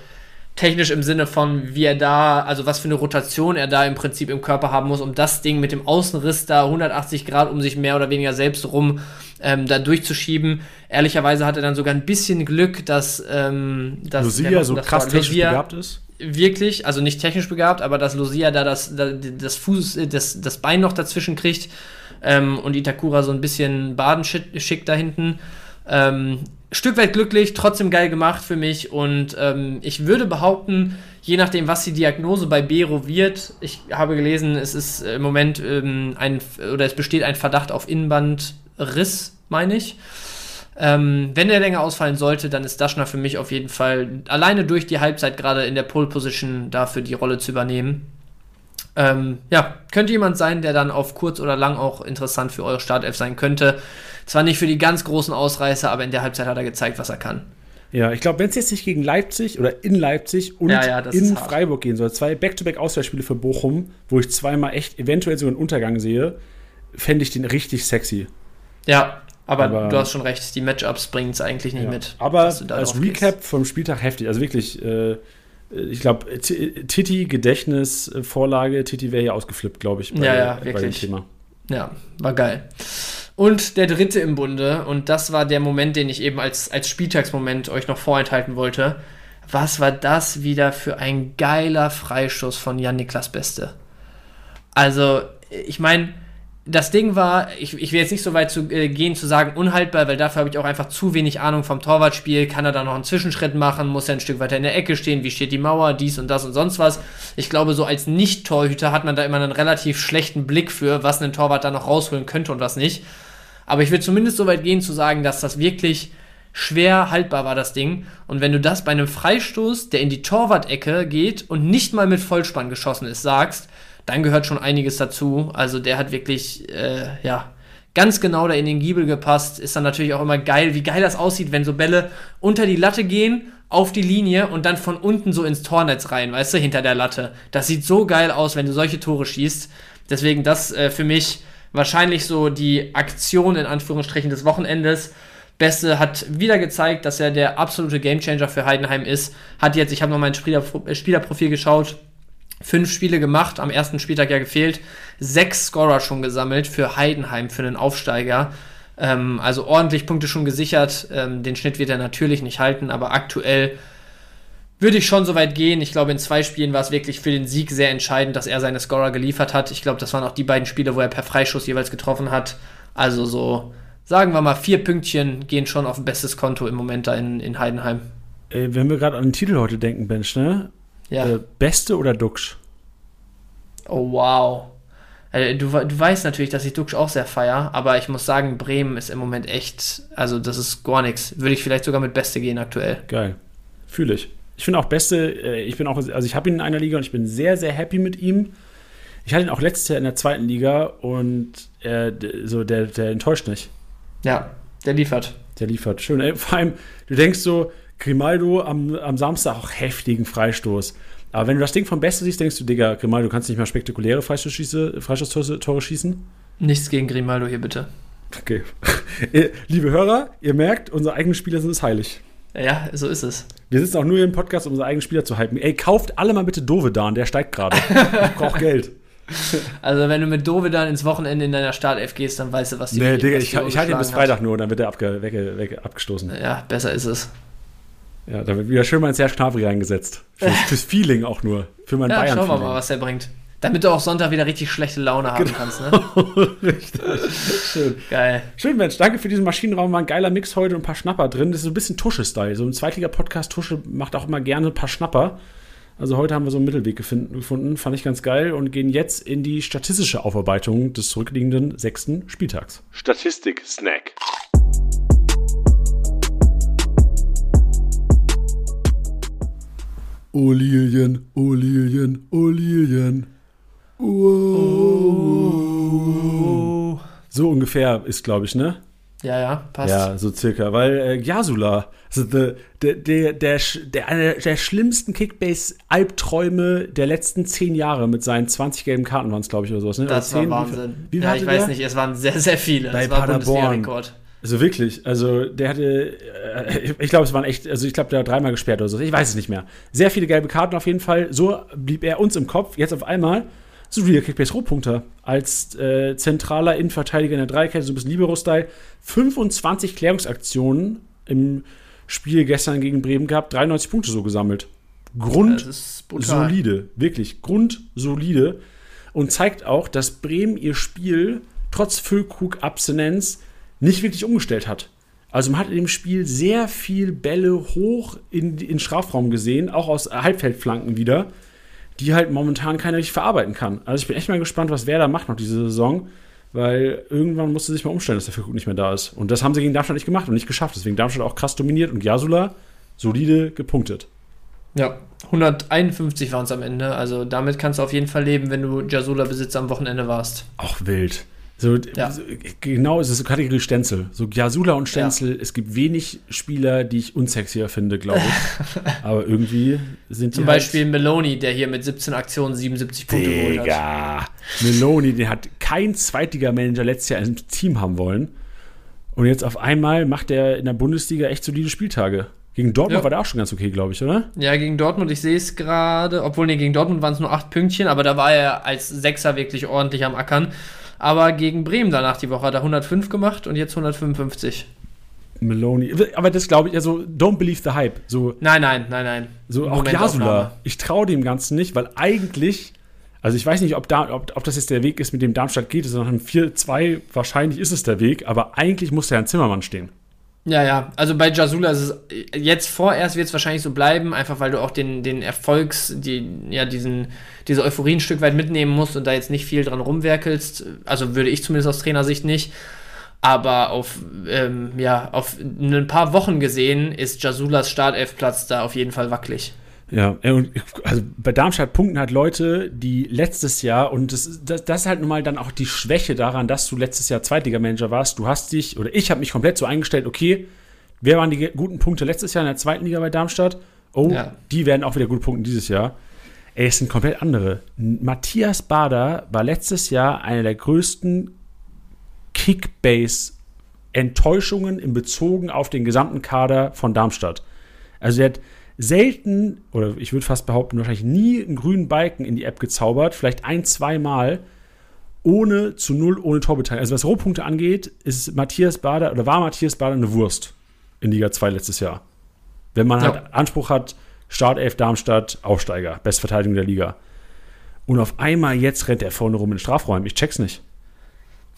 technisch im Sinne von, wie er da, also was für eine Rotation er da im Prinzip im Körper haben muss, um das Ding mit dem Außenriss da 180 Grad um sich mehr oder weniger selbst rum ähm, da durchzuschieben. Ehrlicherweise hat er dann sogar ein bisschen Glück, dass, ähm, dass Lucia so krass technisch begabt ist wirklich, also nicht technisch begabt, aber dass Lucia da das, das Fuß, das, das Bein noch dazwischen kriegt ähm, und Itakura so ein bisschen Baden schickt da hinten. Ähm, Stück weit glücklich, trotzdem geil gemacht für mich und ähm, ich würde behaupten, je nachdem, was die Diagnose bei Bero wird, ich habe gelesen, es ist im Moment ähm, ein, oder es besteht ein Verdacht auf Innenbandriss, meine ich. Ähm, wenn er länger ausfallen sollte, dann ist Daschner für mich auf jeden Fall alleine durch die Halbzeit gerade in der Pole Position dafür die Rolle zu übernehmen. Ähm, ja, könnte jemand sein, der dann auf kurz oder lang auch interessant für eure Startelf sein könnte. Zwar nicht für die ganz großen Ausreißer, aber in der Halbzeit hat er gezeigt, was er kann. Ja, ich glaube, wenn es jetzt nicht gegen Leipzig oder in Leipzig und ja, ja, in Freiburg gehen soll, zwei Back-to-Back-Auswärtsspiele für Bochum, wo ich zweimal echt eventuell so einen Untergang sehe, fände ich den richtig sexy. Ja, aber, aber, du hast schon recht, die Matchups bringen es eigentlich nicht ja. mit. Aber als Recap gehst. vom Spieltag heftig. Also wirklich, äh, ich glaube, Titi, Gedächtnis, Vorlage, Titi wäre hier ausgeflippt, glaube ich, bei, ja, ja, bei dem Thema. Ja, war geil. Und der dritte im Bunde, und das war der Moment, den ich eben als, als Spieltagsmoment euch noch vorenthalten wollte. Was war das wieder für ein geiler Freistoß von Jan-Niklas Beste? Also, ich meine, das Ding war, ich, ich will jetzt nicht so weit zu, äh, gehen zu sagen unhaltbar, weil dafür habe ich auch einfach zu wenig Ahnung vom Torwartspiel. Kann er da noch einen Zwischenschritt machen? Muss er ein Stück weiter in der Ecke stehen? Wie steht die Mauer? Dies und das und sonst was. Ich glaube, so als Nicht-Torhüter hat man da immer einen relativ schlechten Blick für, was ein Torwart da noch rausholen könnte und was nicht. Aber ich will zumindest so weit gehen zu sagen, dass das wirklich schwer haltbar war, das Ding. Und wenn du das bei einem Freistoß, der in die Torwart-Ecke geht und nicht mal mit Vollspann geschossen ist, sagst, dann gehört schon einiges dazu. Also der hat wirklich, äh, ja, ganz genau da in den Giebel gepasst. Ist dann natürlich auch immer geil, wie geil das aussieht, wenn so Bälle unter die Latte gehen, auf die Linie und dann von unten so ins Tornetz rein, weißt du, hinter der Latte. Das sieht so geil aus, wenn du solche Tore schießt. Deswegen das äh, für mich wahrscheinlich so die Aktion in Anführungsstrichen des Wochenendes. Beste hat wieder gezeigt, dass er der absolute Gamechanger für Heidenheim ist. Hat jetzt, ich habe noch mein Spieler, Spielerprofil geschaut, fünf Spiele gemacht, am ersten Spieltag ja gefehlt, sechs Scorer schon gesammelt für Heidenheim, für einen Aufsteiger. Ähm, also ordentlich Punkte schon gesichert. Ähm, den Schnitt wird er natürlich nicht halten, aber aktuell würde ich schon so weit gehen. Ich glaube, in zwei Spielen war es wirklich für den Sieg sehr entscheidend, dass er seine Scorer geliefert hat. Ich glaube, das waren auch die beiden Spiele, wo er per Freischuss jeweils getroffen hat. Also so, sagen wir mal, vier Pünktchen gehen schon auf ein bestes Konto im Moment da in, in Heidenheim. Äh, wenn wir gerade an den Titel heute denken, Bench, ne? Ja. Äh, Beste oder Duxch? Oh, wow. Äh, du, du weißt natürlich, dass ich Duxch auch sehr feier, aber ich muss sagen, Bremen ist im Moment echt, also das ist gar nichts. Würde ich vielleicht sogar mit Beste gehen aktuell. Geil. Fühle ich. Ich finde auch Beste, äh, ich bin auch, also ich habe ihn in einer Liga und ich bin sehr, sehr happy mit ihm. Ich hatte ihn auch letztes Jahr in der zweiten Liga und äh, so, der, der enttäuscht nicht. Ja, der liefert. Der liefert. Schön. Ey, vor allem, du denkst so, Grimaldo am, am Samstag auch heftigen Freistoß. Aber wenn du das Ding vom Beste siehst, denkst du, Digga, Grimaldo, du kannst nicht mal spektakuläre Freistoßtore Freistoß schießen? Nichts gegen Grimaldo hier bitte. Okay. Liebe Hörer, ihr merkt, unsere eigenen Spieler sind es heilig. Ja, so ist es. Wir sitzen auch nur hier im Podcast, um unsere eigenen Spieler zu hypen. Ey, kauft alle mal bitte Dovedan, der steigt gerade. ich brauch Geld. Also, wenn du mit Dovedan ins Wochenende in deiner Startelf gehst, dann weißt du, was die Nee, Digga, ich, ich halte ihn bis Freitag hat. nur dann wird er abge, weg, weg, abgestoßen. Ja, besser ist es. Ja, da wird wieder schön mal ins Serge Gnabry reingesetzt. Fürs, fürs, Feeling auch nur. Für mein ja, bayern Schauen wir mal, was er bringt. Damit du auch Sonntag wieder richtig schlechte Laune haben genau. kannst, ne? richtig. Schön. Geil. Schön, Mensch. Danke für diesen Maschinenraum. War ein geiler Mix heute und ein paar Schnapper drin. Das ist so ein bisschen Tusche-Style. So ein Zweitliga-Podcast Tusche macht auch immer gerne ein paar Schnapper. Also heute haben wir so einen Mittelweg gefunden. Fand ich ganz geil und gehen jetzt in die statistische Aufarbeitung des zurückliegenden sechsten Spieltags. Statistik-Snack. Oh Lilien, oh Lilien, oh Lilien. Oh. So ungefähr ist, glaube ich, ne? Ja, ja, passt. Ja, so circa. Weil äh, Yasula, also der, der, der, der, der, einer der schlimmsten Kickbase-Albträume der letzten zehn Jahre mit seinen 20 gelben Karten waren es, glaube ich, oder sowas. Ne? Das oder war 10, Wahnsinn. Wie, wie ja, ich weiß nicht, es waren sehr, sehr viele. Bei das war Paderborn. Also wirklich, also der hatte, äh, ich glaube, es waren echt, also ich glaube, der hat dreimal gesperrt oder so, ich weiß es nicht mehr. Sehr viele gelbe Karten auf jeden Fall, so blieb er uns im Kopf. Jetzt auf einmal so wieder Kickbase Rohpunkter als äh, zentraler Innenverteidiger in der Dreikette, so ein bisschen Libero-Style. 25 Klärungsaktionen im Spiel gestern gegen Bremen gehabt, 93 Punkte so gesammelt. Grundsolide, wirklich grundsolide und zeigt auch, dass Bremen ihr Spiel trotz Füllkrug-Abstinenz nicht wirklich umgestellt hat. Also man hat in dem Spiel sehr viel Bälle hoch in den Strafraum gesehen, auch aus Halbfeldflanken wieder, die halt momentan keiner richtig verarbeiten kann. Also ich bin echt mal gespannt, was wer da macht noch diese Saison, weil irgendwann musste sich mal umstellen, dass der Füllkrug nicht mehr da ist. Und das haben sie gegen Darmstadt nicht gemacht und nicht geschafft. Deswegen Darmstadt auch krass dominiert und Jasula solide gepunktet. Ja, 151 waren es am Ende. Also damit kannst du auf jeden Fall leben, wenn du Jasula-Besitzer am Wochenende warst. Auch wild. So, ja. so, genau, es ist so Kategorie Stenzel. So Yasula und Stenzel, ja. es gibt wenig Spieler, die ich unsexier finde, glaube ich. Aber irgendwie sind die. Zum halt Beispiel Meloni, der hier mit 17 Aktionen 77 Punkte geholt hat. Meloni, den hat kein Zweitliga-Manager letztes Jahr im Team haben wollen. Und jetzt auf einmal macht er in der Bundesliga echt solide Spieltage. Gegen Dortmund ja. war der auch schon ganz okay, glaube ich, oder? Ja, gegen Dortmund, ich sehe es gerade. Obwohl, nee, gegen Dortmund waren es nur acht Pünktchen, aber da war er als Sechser wirklich ordentlich am Ackern. Aber gegen Bremen danach die Woche hat er 105 gemacht und jetzt 155. Meloni. Aber das glaube ich, also don't believe the hype. So, nein, nein, nein, nein. So auch Jasula. Ich traue dem Ganzen nicht, weil eigentlich, also ich weiß nicht, ob, da, ob, ob das jetzt der Weg ist, mit dem Darmstadt geht, sondern 4-2, wahrscheinlich ist es der Weg, aber eigentlich muss ja ein Zimmermann stehen. Ja, ja, also bei Jasula ist es jetzt vorerst wird es wahrscheinlich so bleiben, einfach weil du auch den, den Erfolgs, die, ja, diesen, diese Euphorie ein Stück weit mitnehmen musst und da jetzt nicht viel dran rumwerkelst. Also würde ich zumindest aus Trainersicht nicht. Aber auf, ähm, ja, auf ein paar Wochen gesehen ist Jasulas Startelfplatz da auf jeden Fall wackelig. Ja, also bei Darmstadt punkten halt Leute, die letztes Jahr, und das, das, das ist halt nun mal dann auch die Schwäche daran, dass du letztes Jahr Zweitligamanager warst. Du hast dich, oder ich habe mich komplett so eingestellt, okay, wer waren die guten Punkte letztes Jahr in der zweiten Liga bei Darmstadt? Oh, ja. die werden auch wieder gut punkten dieses Jahr. Ey, es sind komplett andere. Matthias Bader war letztes Jahr einer der größten Kickbase-Enttäuschungen in Bezug auf den gesamten Kader von Darmstadt. Also er hat selten, oder ich würde fast behaupten, wahrscheinlich nie einen grünen Balken in die App gezaubert, vielleicht ein, zwei Mal, ohne zu null, ohne Torbeteiligung. Also was Rohpunkte angeht, ist Matthias Bader, oder war Matthias Bader eine Wurst in Liga 2 letztes Jahr. Wenn man ja. halt Anspruch hat, Startelf Darmstadt, Aufsteiger, Bestverteidigung der Liga. Und auf einmal jetzt rennt er vorne rum in den Strafräumen. Ich check's nicht.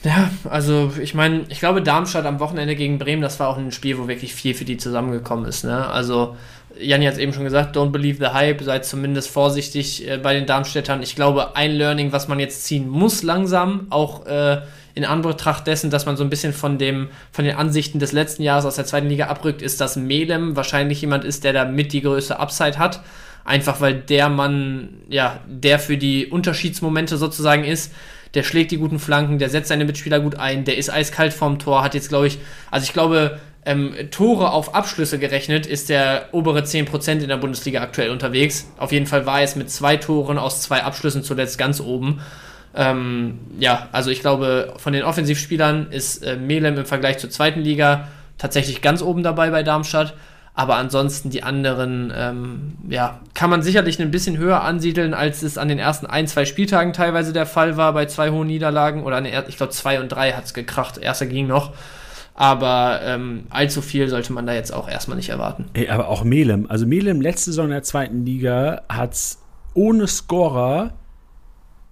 Ja, also ich meine, ich glaube, Darmstadt am Wochenende gegen Bremen, das war auch ein Spiel, wo wirklich viel für die zusammengekommen ist. Ne? Also Janni hat es eben schon gesagt, don't believe the hype, seid zumindest vorsichtig äh, bei den Darmstädtern. Ich glaube, ein Learning, was man jetzt ziehen muss langsam, auch äh, in Anbetracht dessen, dass man so ein bisschen von, dem, von den Ansichten des letzten Jahres aus der zweiten Liga abrückt, ist, dass Melem wahrscheinlich jemand ist, der da mit die größte Upside hat. Einfach weil der Mann, ja, der für die Unterschiedsmomente sozusagen ist, der schlägt die guten Flanken, der setzt seine Mitspieler gut ein, der ist eiskalt vorm Tor, hat jetzt, glaube ich, also ich glaube, ähm, Tore auf Abschlüsse gerechnet, ist der obere 10% in der Bundesliga aktuell unterwegs. Auf jeden Fall war es mit zwei Toren aus zwei Abschlüssen zuletzt ganz oben. Ähm, ja, also ich glaube, von den Offensivspielern ist äh, Melem im Vergleich zur zweiten Liga tatsächlich ganz oben dabei bei Darmstadt. Aber ansonsten die anderen, ähm, ja, kann man sicherlich ein bisschen höher ansiedeln, als es an den ersten ein, zwei Spieltagen teilweise der Fall war bei zwei hohen Niederlagen. Oder an den, ich glaube, zwei und drei hat es gekracht. Erster ging noch. Aber ähm, allzu viel sollte man da jetzt auch erstmal nicht erwarten. Ey, aber auch Melem. Also Melem letzte Saison in der zweiten Liga hat es ohne Scorer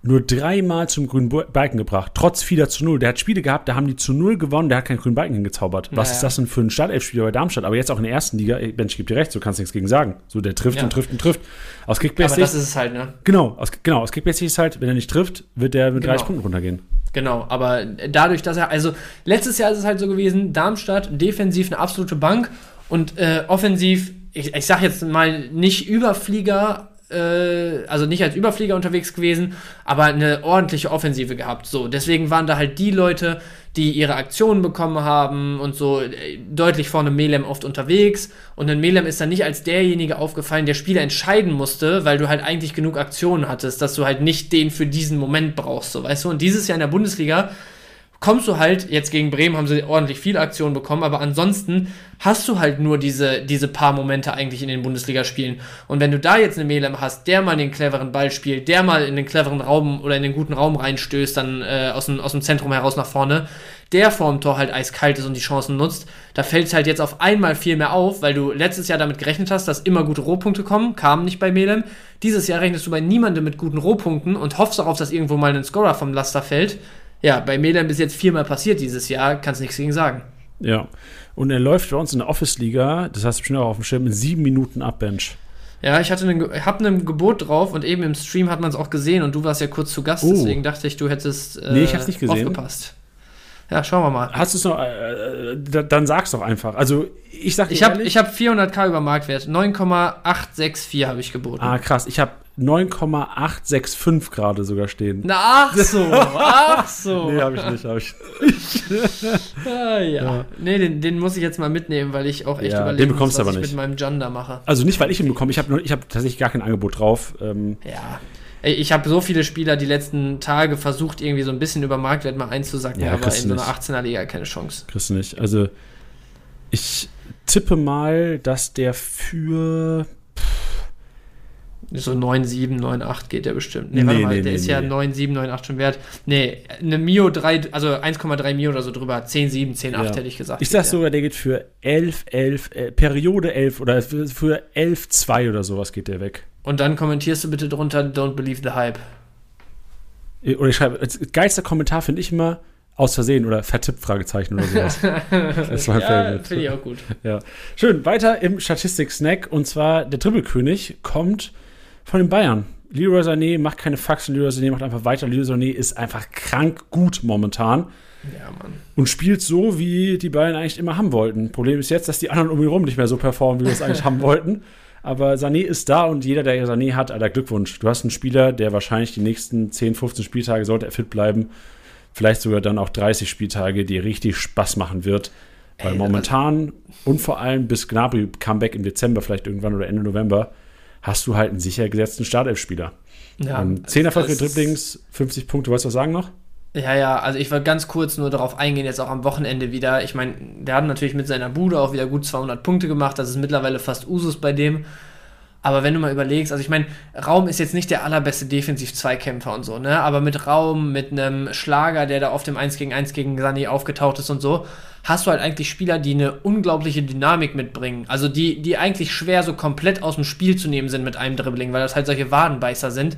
nur dreimal zum grünen Balken gebracht, trotz vieler zu null. Der hat Spiele gehabt, da haben die zu null gewonnen, der hat keinen grünen Balken hingezaubert. Was naja. ist das denn für ein Startelf-Spieler bei Darmstadt? Aber jetzt auch in der ersten Liga, Mensch, ich gebe dir recht, so kannst du nichts gegen sagen. So, der trifft ja. und trifft und trifft. Aus Kickbase Aber das ist es halt, ne? Genau, aus, genau, aus Kickbase ist es halt, wenn er nicht trifft, wird der mit genau. 30 Punkten runtergehen. Genau, aber dadurch, dass er, also letztes Jahr ist es halt so gewesen, Darmstadt defensiv eine absolute Bank und äh, offensiv, ich, ich sag jetzt mal nicht Überflieger, äh, also nicht als Überflieger unterwegs gewesen, aber eine ordentliche Offensive gehabt. So, deswegen waren da halt die Leute, die ihre Aktionen bekommen haben und so äh, deutlich vorne Melem oft unterwegs. Und dann Melem ist dann nicht als derjenige aufgefallen, der Spieler entscheiden musste, weil du halt eigentlich genug Aktionen hattest, dass du halt nicht den für diesen Moment brauchst, so weißt du. Und dieses Jahr in der Bundesliga kommst du halt, jetzt gegen Bremen haben sie ordentlich viele Aktionen bekommen, aber ansonsten hast du halt nur diese, diese paar Momente eigentlich in den Bundesligaspielen. Und wenn du da jetzt eine Melem hast, der mal den cleveren Ball spielt, der mal in den cleveren Raum oder in den guten Raum reinstößt, dann äh, aus, dem, aus dem Zentrum heraus nach vorne, der vorm Tor halt eiskalt ist und die Chancen nutzt, da fällt es halt jetzt auf einmal viel mehr auf, weil du letztes Jahr damit gerechnet hast, dass immer gute Rohpunkte kommen, kamen nicht bei Melem. Dieses Jahr rechnest du bei niemandem mit guten Rohpunkten und hoffst darauf, dass irgendwo mal ein Scorer vom Laster fällt ja, bei Medan bis jetzt viermal passiert dieses Jahr, kannst nichts gegen sagen. Ja. Und er läuft bei uns in der Office-Liga, das heißt bestimmt auch auf dem Schirm, in sieben Minuten Abbench. Ja, ich hatte einen, hab ein Gebot drauf und eben im Stream hat man es auch gesehen und du warst ja kurz zu Gast, oh. deswegen dachte ich, du hättest äh, nee, ich hab's nicht gesehen. aufgepasst. Ja, schauen wir mal. Hast du es noch? Äh, äh dann sag's doch einfach. Also, ich sag dir Ich habe hab 400k über Marktwert. 9,864 habe ich geboten. Ah, krass. Ich habe 9,865 gerade sogar stehen. Na, ach so, ach so. nee, habe ich nicht, habe ich nicht. ah, ja. ja. Nee, den, den, muss ich jetzt mal mitnehmen, weil ich auch echt ja, überlegen den bekommst muss, was aber ich mit meinem Janda mache. Also nicht, weil ich ihn bekomme. Ich habe hab tatsächlich gar kein Angebot drauf. Ähm, ja. Ich habe so viele Spieler die letzten Tage versucht, irgendwie so ein bisschen über Marktwert mal einzusacken, ja, aber in so einer 18er Liga keine Chance. Kriegst du nicht. Also, ich tippe mal, dass der für so 9,7, 9,8 geht der bestimmt. Nee, warte nee, mal, nee, der nee, ist ja 9,7, 9,8 schon wert. Nee, eine Mio 3, also 1,3 Mio oder so drüber. 10,7, 10,8 ja. hätte ich gesagt. Ich sag sogar, der geht für 11, 11, äh, Periode 11 oder für, für 11, 2 oder sowas geht der weg. Und dann kommentierst du bitte drunter, don't believe the hype. Oder ich schreibe, geilster Kommentar finde ich immer, aus Versehen oder vertippt Fragezeichen oder sowas. das mein ja, Finde ich auch gut. Ja. Schön, weiter im Statistik-Snack und zwar der Dribbelkönig kommt von den Bayern. Leroy Sané macht keine Faxen, Leroy Sané macht einfach weiter. Leroy Sané ist einfach krank gut momentan. Ja, Mann. Und spielt so, wie die Bayern eigentlich immer haben wollten. Problem ist jetzt, dass die anderen um ihn herum nicht mehr so performen, wie wir es eigentlich haben wollten. Aber Sané ist da und jeder, der Sané hat, aller Glückwunsch. Du hast einen Spieler, der wahrscheinlich die nächsten 10, 15 Spieltage, sollte er fit bleiben, vielleicht sogar dann auch 30 Spieltage, die richtig Spaß machen wird. Weil Ey, momentan und vor allem bis Gnabry Comeback im Dezember, vielleicht irgendwann oder Ende November, hast du halt einen sicher gesetzten Startelf-Spieler. Ja, ähm, 10 erfolgreiche Dribblings, 50 Punkte, wolltest du was sagen noch? Ja, ja, also ich wollte ganz kurz nur darauf eingehen, jetzt auch am Wochenende wieder. Ich meine, der hat natürlich mit seiner Bude auch wieder gut 200 Punkte gemacht. Das ist mittlerweile fast Usus bei dem. Aber wenn du mal überlegst, also ich meine, Raum ist jetzt nicht der allerbeste Defensiv-Zweikämpfer und so, ne? Aber mit Raum, mit einem Schlager, der da auf dem 1 gegen 1 gegen Sani aufgetaucht ist und so, hast du halt eigentlich Spieler, die eine unglaubliche Dynamik mitbringen. Also die, die eigentlich schwer so komplett aus dem Spiel zu nehmen sind mit einem Dribbling, weil das halt solche Wadenbeißer sind.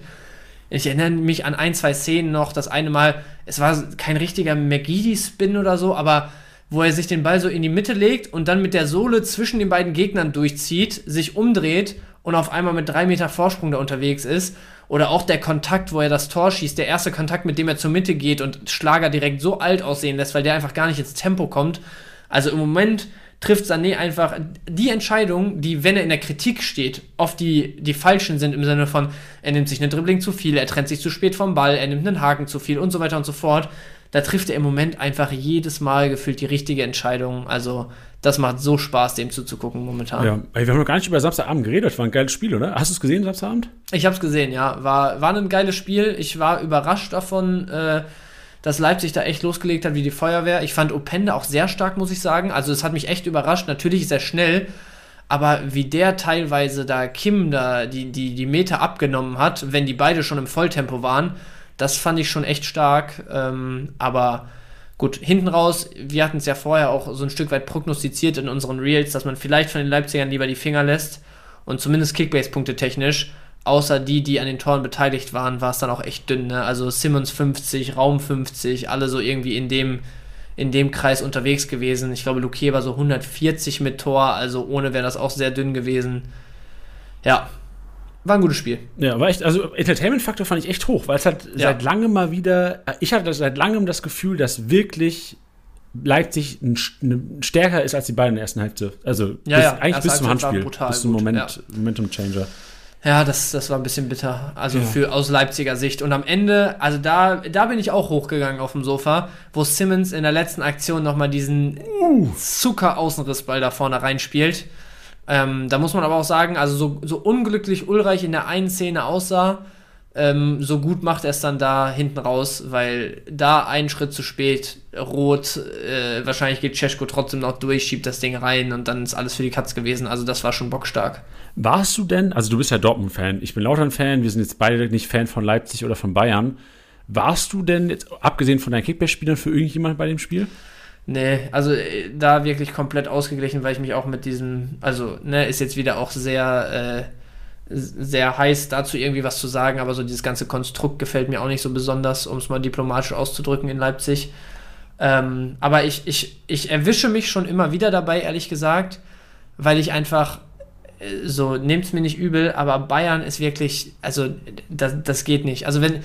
Ich erinnere mich an ein, zwei Szenen noch. Das eine Mal, es war kein richtiger McGeady-Spin oder so, aber wo er sich den Ball so in die Mitte legt und dann mit der Sohle zwischen den beiden Gegnern durchzieht, sich umdreht und auf einmal mit drei Meter Vorsprung da unterwegs ist. Oder auch der Kontakt, wo er das Tor schießt, der erste Kontakt, mit dem er zur Mitte geht und Schlager direkt so alt aussehen lässt, weil der einfach gar nicht ins Tempo kommt. Also im Moment trifft Sané einfach die Entscheidung, die, wenn er in der Kritik steht, oft die, die falschen sind im Sinne von, er nimmt sich eine Dribbling zu viel, er trennt sich zu spät vom Ball, er nimmt einen Haken zu viel und so weiter und so fort. Da trifft er im Moment einfach jedes Mal gefühlt die richtige Entscheidung. Also, das macht so Spaß, dem zuzugucken momentan. Ja, wir haben noch gar nicht über Samstagabend geredet. War ein geiles Spiel, oder? Hast du es gesehen, Samstagabend? Ich habe es gesehen, ja. War, war ein geiles Spiel. Ich war überrascht davon, äh, dass Leipzig da echt losgelegt hat wie die Feuerwehr. Ich fand Opende auch sehr stark, muss ich sagen. Also es hat mich echt überrascht. Natürlich ist er schnell, aber wie der teilweise da Kim da die, die, die Meter abgenommen hat, wenn die beide schon im Volltempo waren, das fand ich schon echt stark. Ähm, aber gut, hinten raus, wir hatten es ja vorher auch so ein Stück weit prognostiziert in unseren Reels, dass man vielleicht von den Leipzigern lieber die Finger lässt und zumindest Kickbase-Punkte technisch außer die, die an den Toren beteiligt waren, war es dann auch echt dünn. Ne? Also Simmons 50, Raum 50, alle so irgendwie in dem, in dem Kreis unterwegs gewesen. Ich glaube, Luque war so 140 mit Tor, also ohne wäre das auch sehr dünn gewesen. Ja, war ein gutes Spiel. Ja, war echt, also Entertainment-Faktor fand ich echt hoch, weil es hat ja. seit langem mal wieder, ich hatte seit langem das Gefühl, dass wirklich Leipzig ein, ein, stärker ist als die beiden in der ersten Hälfte. Also ja, bis, ja. eigentlich bis zum Handspiel, bis zum Moment. Momentum-Changer. Ja, das, das war ein bisschen bitter. Also ja. für aus Leipziger Sicht. Und am Ende, also da, da bin ich auch hochgegangen auf dem Sofa, wo Simmons in der letzten Aktion nochmal diesen uh. Zucker-Außenrissball da vorne reinspielt. Ähm, da muss man aber auch sagen, also so, so unglücklich Ulreich in der einen Szene aussah, ähm, so gut macht er es dann da hinten raus, weil da einen Schritt zu spät, rot, äh, wahrscheinlich geht Cesko trotzdem noch durch, schiebt das Ding rein und dann ist alles für die Katz gewesen. Also das war schon bockstark. Warst du denn, also du bist ja Dortmund-Fan, ich bin Lautern-Fan, wir sind jetzt beide nicht Fan von Leipzig oder von Bayern. Warst du denn jetzt, abgesehen von deinen Kickback-Spielern, für irgendjemand bei dem Spiel? Nee, also äh, da wirklich komplett ausgeglichen, weil ich mich auch mit diesem, also, ne, ist jetzt wieder auch sehr, äh, sehr heiß dazu irgendwie was zu sagen, aber so dieses ganze Konstrukt gefällt mir auch nicht so besonders, um es mal diplomatisch auszudrücken in Leipzig. Ähm, aber ich, ich, ich erwische mich schon immer wieder dabei, ehrlich gesagt, weil ich einfach so, nehmt es mir nicht übel, aber Bayern ist wirklich, also das, das geht nicht. Also wenn,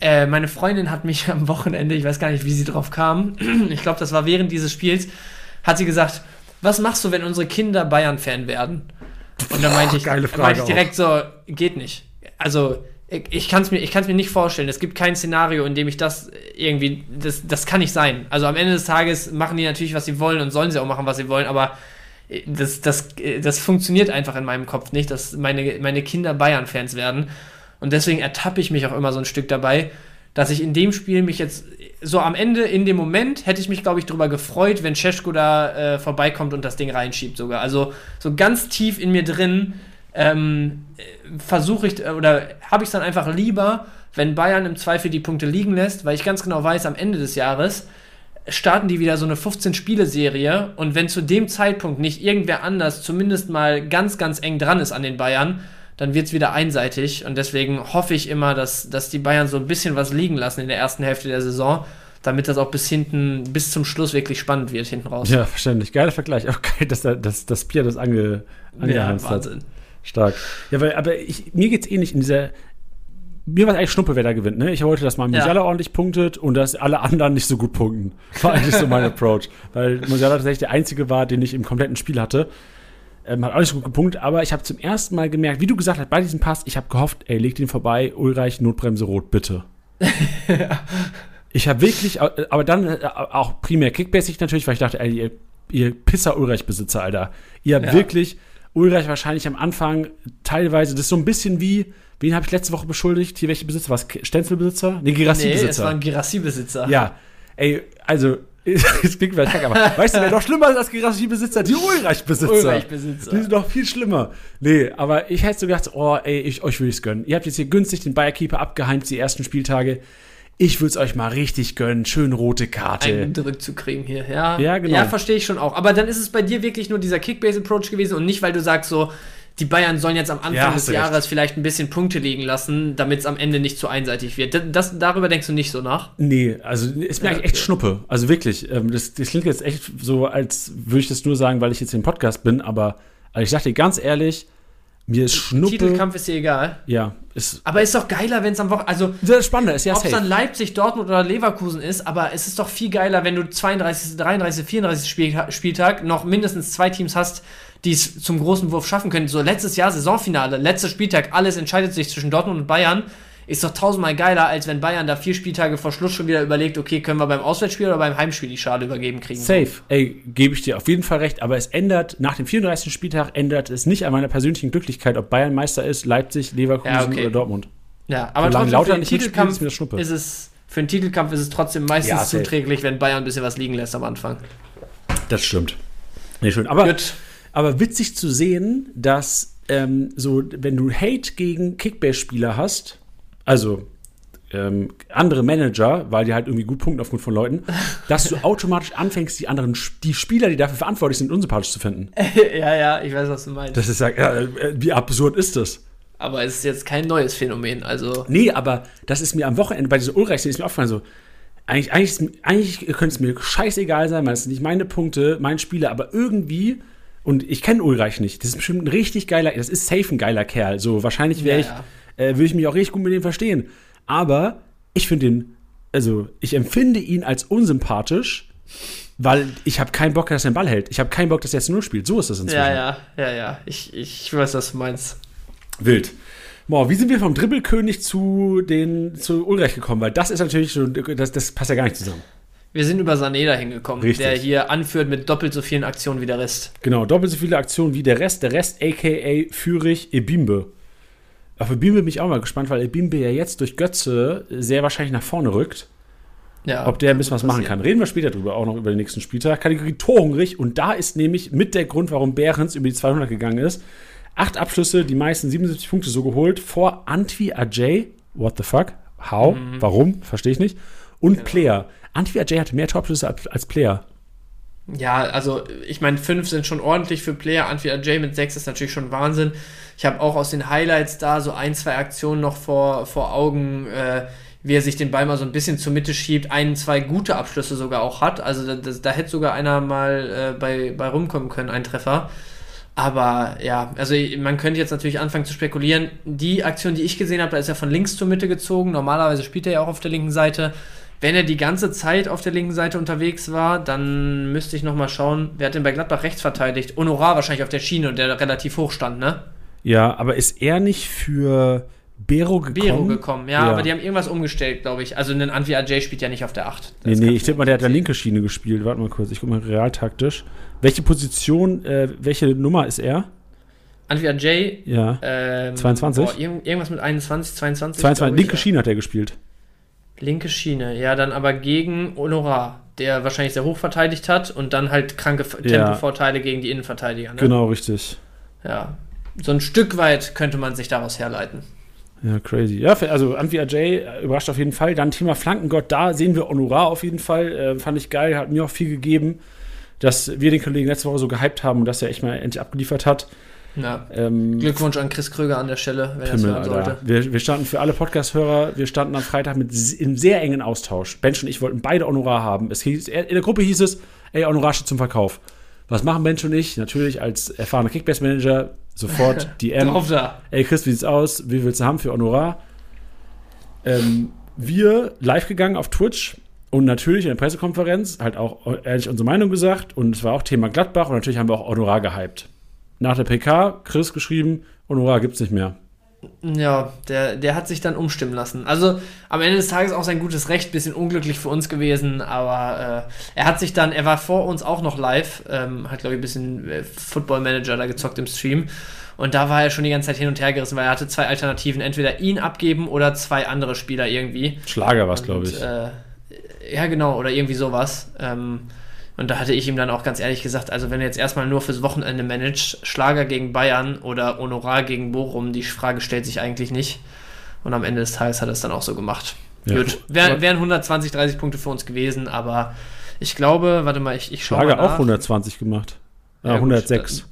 äh, meine Freundin hat mich am Wochenende, ich weiß gar nicht, wie sie drauf kam, ich glaube, das war während dieses Spiels, hat sie gesagt, was machst du, wenn unsere Kinder Bayern-Fan werden? Und dann meinte ich, meinte ich direkt so, geht nicht. Also ich kann es mir, mir nicht vorstellen. Es gibt kein Szenario, in dem ich das irgendwie, das, das kann nicht sein. Also am Ende des Tages machen die natürlich, was sie wollen und sollen sie auch machen, was sie wollen, aber das, das, das funktioniert einfach in meinem Kopf nicht, dass meine, meine Kinder Bayern-Fans werden. Und deswegen ertappe ich mich auch immer so ein Stück dabei, dass ich in dem Spiel mich jetzt so am Ende, in dem Moment, hätte ich mich, glaube ich, darüber gefreut, wenn Cesko da äh, vorbeikommt und das Ding reinschiebt sogar. Also so ganz tief in mir drin ähm, versuche ich oder habe ich es dann einfach lieber, wenn Bayern im Zweifel die Punkte liegen lässt, weil ich ganz genau weiß, am Ende des Jahres starten die wieder so eine 15-Spiele-Serie und wenn zu dem Zeitpunkt nicht irgendwer anders zumindest mal ganz, ganz eng dran ist an den Bayern, dann wird es wieder einseitig und deswegen hoffe ich immer, dass, dass die Bayern so ein bisschen was liegen lassen in der ersten Hälfte der Saison, damit das auch bis hinten, bis zum Schluss wirklich spannend wird hinten raus. Ja, verständlich. Geiler Vergleich. Auch geil, dass, da, dass, dass Pia das ange, angeheizt ja, Wahnsinn. Hat. Stark. Ja, weil, aber ich, mir geht es ähnlich in dieser, mir war es eigentlich Schnuppe, wer da gewinnt. Ne? Ich wollte, dass man Musiala ja. ordentlich punktet und dass alle anderen nicht so gut punkten. War eigentlich so mein Approach. Weil Musiala tatsächlich der einzige war, den ich im kompletten Spiel hatte. Ähm, hat auch nicht so gut gepunktet, aber ich habe zum ersten Mal gemerkt, wie du gesagt hast, bei diesem Pass, ich habe gehofft, ey, leg den vorbei, Ulreich, Notbremse rot, bitte. Ich habe wirklich, äh, aber dann äh, auch primär kickbasic natürlich, weil ich dachte, ey, ihr, ihr Pisser Ulreich-Besitzer, Alter. Ihr habt Ja. wirklich Ulreich wahrscheinlich am Anfang teilweise, das ist so ein bisschen wie, wen habe ich letzte Woche beschuldigt? Hier, welche Besitzer? Was? Stenzel-Besitzer? Nee, Nee, es war ein Girassi-Besitzer. Ja, ey, also, es klingt vielleicht kacke, aber weißt du, wer noch schlimmer ist als Girassi-Besitzer? Die Ulreich-Besitzer. Ulreich-Besitzer. Die sind noch viel schlimmer. Nee, aber ich hätte so gedacht, oh, ey, ich, euch würde ich's gönnen. Ihr habt jetzt hier günstig den Bayer-Keeper abgeheimt, die ersten Spieltage. Ich würde es euch mal richtig gönnen. Schön rote Karte. einen zurückzukriegen hier. Ja, Ja, genau. Ja, verstehe ich schon auch. Aber dann ist es bei dir wirklich nur dieser Kickbase-Approach gewesen und nicht, weil du sagst so, die Bayern sollen jetzt am Anfang Ja, des du recht. Jahres vielleicht ein bisschen Punkte liegen lassen, damit es am Ende nicht zu einseitig wird. Das, darüber denkst du nicht so nach? Nee, also ist mir Ja, eigentlich echt okay. Schnuppe. Also wirklich, ähm, das, das klingt jetzt echt so, als würde ich das nur sagen, weil ich jetzt im Podcast bin, aber also ich dir ganz ehrlich, mir ist Schnuppe. Titelkampf ist dir egal. Ja, ist. Aber ist doch geiler, wenn es am Wochenende. Also, Das Spannende ist ja ob es dann. Leipzig, Dortmund oder Leverkusen ist, aber es ist doch viel geiler, wenn du 32., 33., 34. Spiel, Spieltag noch mindestens zwei Teams hast, die es zum großen Wurf schaffen können. So letztes Jahr Saisonfinale, letzter Spieltag, alles entscheidet sich zwischen Dortmund und Bayern. Ist doch tausendmal geiler, als wenn Bayern da vier Spieltage vor Schluss schon wieder überlegt, okay, können wir beim Auswärtsspiel oder beim Heimspiel die Schale übergeben kriegen. Safe. Ey, gebe ich dir auf jeden Fall recht, aber es ändert, nach dem 34. Spieltag ändert es nicht an meiner persönlichen Glücklichkeit, ob Bayern Meister ist, Leipzig, Leverkusen Ja, okay. oder Dortmund. Ja, aber Solange trotzdem für den Titelkampf ist ist es für den Titelkampf ist es trotzdem meistens Ja, zuträglich, wenn Bayern ein bisschen was liegen lässt am Anfang. Das stimmt. Nee, schön. Aber, Gut. Aber witzig zu sehen, dass ähm, so, wenn du Hate gegen Kickbase-Spieler hast, also ähm, andere Manager, weil die halt irgendwie gut punkten aufgrund von Leuten, dass du automatisch anfängst, die anderen, die Spieler, die dafür verantwortlich sind, unsympathisch zu finden. ja, ja, ich weiß, was du meinst. Das ist ja, ja wie absurd ist das? Aber es ist jetzt kein neues Phänomen. Also, Nee, aber das ist mir am Wochenende bei dieser Ulreich ist mir aufgefallen so. Eigentlich, eigentlich, eigentlich könnte es mir scheißegal sein, weil es sind nicht meine Punkte, mein Spieler, aber irgendwie, und ich kenne Ulreich nicht, das ist bestimmt ein richtig geiler, das ist safe ein geiler Kerl. So, wahrscheinlich wäre Ja, ich, äh, würde ich mich auch richtig gut mit dem verstehen. Aber ich finde ihn, also ich empfinde ihn als unsympathisch, weil ich habe keinen Bock, dass er den Ball hält. Ich habe keinen Bock, dass er jetzt nur spielt. So ist das inzwischen. ja, ja, ja, ja. Ich, ich weiß, was du meinst. Wild. Boah, wie sind wir vom Dribbelkönig zu den zu Ulreich gekommen? Weil das ist natürlich schon, das, das passt ja gar nicht zusammen. Wir sind über Sané dahin gekommen, Richtig. der hier anführt mit doppelt so vielen Aktionen wie der Rest. Genau, doppelt so viele Aktionen wie der Rest. Der Rest, aka Fürich Ebimbe. Auf Ebimbe bin ich auch mal gespannt, weil Ebimbe ja jetzt durch Götze sehr wahrscheinlich nach vorne rückt. Ja, Ob der ein bisschen was machen kann. Reden wir später drüber, auch noch über den nächsten Spieltag. Kategorie Torhungrig. Und da ist nämlich mit der Grund, warum Behrens über die 200 gegangen ist. Acht Abschlüsse, die meisten 77 Punkte so geholt, vor Antwi Ajay. What the fuck? How? Mhm. Warum? Verstehe ich nicht. Und Genau. Player. Antwi Ajay hatte mehr Torabschlüsse als, als Player. Ja, also ich meine, fünf sind schon ordentlich für Player. Antwi Ajay mit sechs ist natürlich schon Wahnsinn. Ich habe auch aus den Highlights da so ein, zwei Aktionen noch vor, vor Augen, äh, wie er sich den Ball mal so ein bisschen zur Mitte schiebt, ein, zwei gute Abschlüsse sogar auch hat. Also da, das, da hätte sogar einer mal äh, bei, bei rumkommen können, ein Treffer. Aber ja, also man könnte jetzt natürlich anfangen zu spekulieren. Die Aktion, die ich gesehen habe, da ist er von links zur Mitte gezogen. Normalerweise spielt er ja auch auf der linken Seite. Wenn er die ganze Zeit auf der linken Seite unterwegs war, dann müsste ich nochmal schauen, wer hat denn bei Gladbach rechts verteidigt? Honorar wahrscheinlich auf der Schiene und der relativ hoch stand, ne? Ja, aber ist er nicht für Bero gekommen? Bero gekommen, ja, Ja. aber die haben irgendwas umgestellt, glaube ich. Also ein Anvi Ajay spielt ja nicht auf der 8. Nee, nee, ich tippe mal, der hat da linke Schiene gespielt. Warte mal kurz, ich gucke mal realtaktisch. Welche Position, äh, welche Nummer ist er? Anvi Ajay, Ja. ähm, 22? boah, irgend- irgendwas mit 21, 22. 22, glaub ich, linke ja. Schiene hat er gespielt. Linke Schiene, ja, dann aber gegen Honorar, der wahrscheinlich sehr hoch verteidigt hat und dann halt kranke Ja. Tempovorteile gegen die Innenverteidiger. Ne? Genau, richtig. Ja. So ein Stück weit könnte man sich daraus herleiten. Ja, crazy. Ja, also Antwi Ajay überrascht auf jeden Fall. Dann Thema Flankengott, da sehen wir Honorar auf jeden Fall. Äh, fand ich geil, hat mir auch viel gegeben, dass wir den Kollegen letzte Woche so gehypt haben und dass er echt mal endlich abgeliefert hat. Ja. Ähm, Glückwunsch an Chris Kröger an der Stelle, wenn er es hören sollte. Wir, wir standen für alle Podcast-Hörer, wir standen am Freitag mit im sehr engen Austausch. Bench und ich wollten beide Honorar haben. Es hieß, in der Gruppe hieß es, ey, Honorar steht zum Verkauf. Was machen Bench und ich? Natürlich als erfahrener Kickbase-Manager sofort DM. Drauf da. Ey, Chris, wie sieht's aus? Wie willst du haben für Honorar? Ähm, wir live gegangen auf Twitch und natürlich in der Pressekonferenz halt auch ehrlich unsere Meinung gesagt und es war auch Thema Gladbach und natürlich haben wir auch Honorar gehypt. Nach der PK Chris geschrieben, Honorar gibt's nicht mehr. Ja, der, der hat sich dann umstimmen lassen. Also am Ende des Tages auch sein gutes Recht, bisschen unglücklich für uns gewesen, aber äh, er hat sich dann, er war vor uns auch noch live, ähm, hat glaube ich ein bisschen äh, Football Manager da gezockt im Stream und da war er schon die ganze Zeit hin und her gerissen, weil er hatte zwei Alternativen, entweder ihn abgeben oder zwei andere Spieler irgendwie. Schlager war es, glaube ich. Äh, ja, genau, oder irgendwie sowas. Ähm, und da hatte ich ihm dann auch ganz ehrlich gesagt, also wenn du jetzt erstmal nur fürs Wochenende managst, Schlager gegen Bayern oder Honorar gegen Bochum, die Frage stellt sich eigentlich nicht. Und am Ende des Tages hat er es dann auch so gemacht. Ja. Gut, Wär, wären 120, 30 Punkte für uns gewesen, aber ich glaube, warte mal, ich, ich schaue Schlager auch 120 gemacht. Ja, Ja, gut, 106.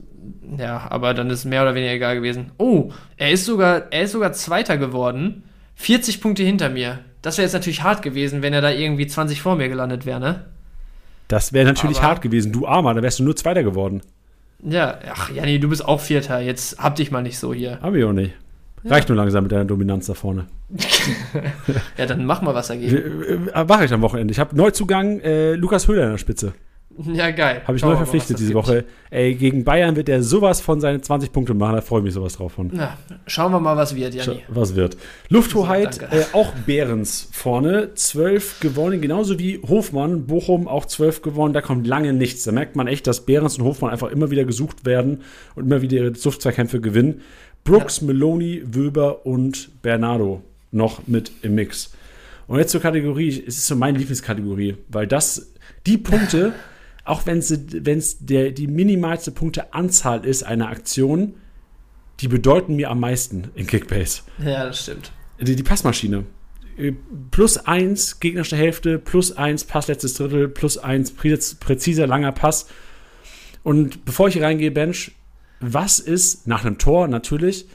Ja, aber dann ist es mehr oder weniger egal gewesen. Oh, er ist sogar, er ist sogar Zweiter geworden. 40 Punkte hinter mir. Das wäre jetzt natürlich hart gewesen, wenn er da irgendwie 20 vor mir gelandet wäre, ne? Das wäre natürlich Aber- hart gewesen. Du Armer, da wärst du nur Zweiter geworden. Ja, ach, Janni, du bist auch Vierter. Jetzt hab dich mal nicht so hier. Hab ich auch nicht. Reicht nur langsam mit deiner Dominanz da vorne. Ja, dann mach mal was dagegen. Äh, Mache ich am Wochenende. Ich habe Neuzugang äh, Lukas Höhler in der Spitze. Ja, geil. Habe ich Schauen neu verpflichtet diese gibt. Woche. Ey, gegen Bayern wird er sowas von seine 20 Punkte machen. Da freue ich mich sowas drauf von. Na, schauen wir mal, was wird, Janni. Was wird? Lufthoheit, Danke. äh, auch Behrens vorne. 12 gewonnen, genauso wie Hofmann. Bochum auch 12 gewonnen. Da kommt lange nichts. Da merkt man echt, dass Behrens und Hofmann einfach immer wieder gesucht werden und immer wieder ihre Luftzweikämpfe gewinnen. Brooks, Meloni, Wöber und Bernardo noch mit im Mix. Und jetzt zur Kategorie, es ist so meine Lieblingskategorie, weil das, die Punkte, auch wenn es die minimalste Punkteanzahl ist einer Aktion, die bedeuten mir am meisten in Kickbase. Ja, das stimmt. Die, die Passmaschine. Äh, Plus eins gegnerische Hälfte, plus eins Pass letztes Drittel, plus eins präz- präziser langer Pass. Und bevor ich hier reingehe, Bench, was ist nach einem Tor natürlich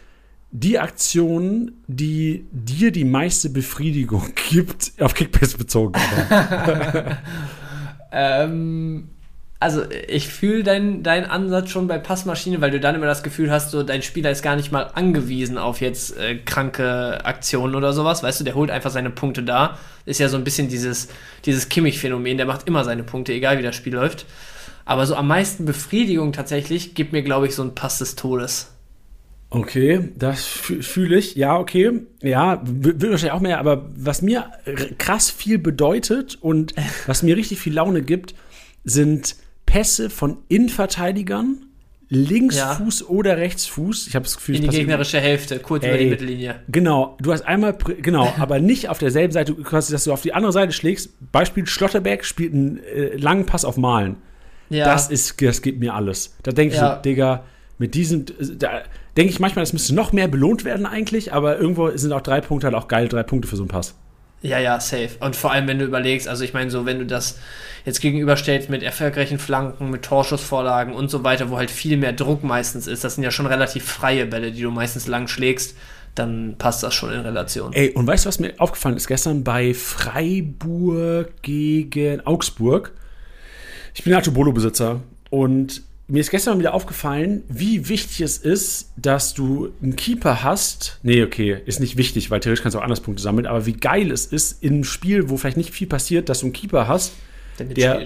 die Aktion, die dir die meiste Befriedigung gibt, auf Kickbase bezogen? Ähm, also ich fühle deinen deinen Ansatz schon bei Passmaschine, weil du dann immer das Gefühl hast, so dein Spieler ist gar nicht mal angewiesen auf jetzt äh, kranke Aktionen oder sowas. Weißt du, der holt einfach seine Punkte da. Ist ja so ein bisschen dieses, dieses Kimmich-Phänomen, der macht immer seine Punkte, egal wie das Spiel läuft. Aber so am meisten Befriedigung tatsächlich gibt mir, glaube ich, so ein Pass des Todes. Okay, das fü- fühle ich. Ja, okay. Ja, wird wahrscheinlich auch mehr, aber was mir krass viel bedeutet und was mir richtig viel Laune gibt, sind Pässe von Innenverteidigern, Linksfuß oder Rechtsfuß. Ich habe das Gefühl, In die gegnerische Hälfte, kurz über Ey. die Mittellinie. Genau, du hast einmal, genau, aber nicht auf derselben Seite, quasi, dass du auf die andere Seite schlägst. Beispiel Schlotterberg spielt einen äh, langen Pass auf Malen. Ja, Das ist, das gibt mir alles. Da denke ich Ja. so, Digga, mit diesem, da denke ich manchmal, das müsste noch mehr belohnt werden eigentlich, aber irgendwo sind auch drei Punkte halt auch geil, drei Punkte für so einen Pass. Ja, ja, safe. Und vor allem, wenn du überlegst, also ich meine, so, wenn du das jetzt gegenüberstellst mit erfolgreichen Flanken, mit Torschussvorlagen und so weiter, wo halt viel mehr Druck meistens ist, das sind ja schon relativ freie Bälle, die du meistens lang schlägst, dann passt das schon in Relation. Ey, und weißt du, was mir aufgefallen ist gestern bei Freiburg gegen Augsburg? Ich bin Artobolo-Besitzer und mir ist gestern wieder aufgefallen, wie wichtig es ist, dass du einen Keeper hast. Nee, okay, ist nicht wichtig, weil theoretisch kannst du auch anders Punkte sammeln, aber wie geil es ist, in einem Spiel, wo vielleicht nicht viel passiert, dass du einen Keeper hast, der der-.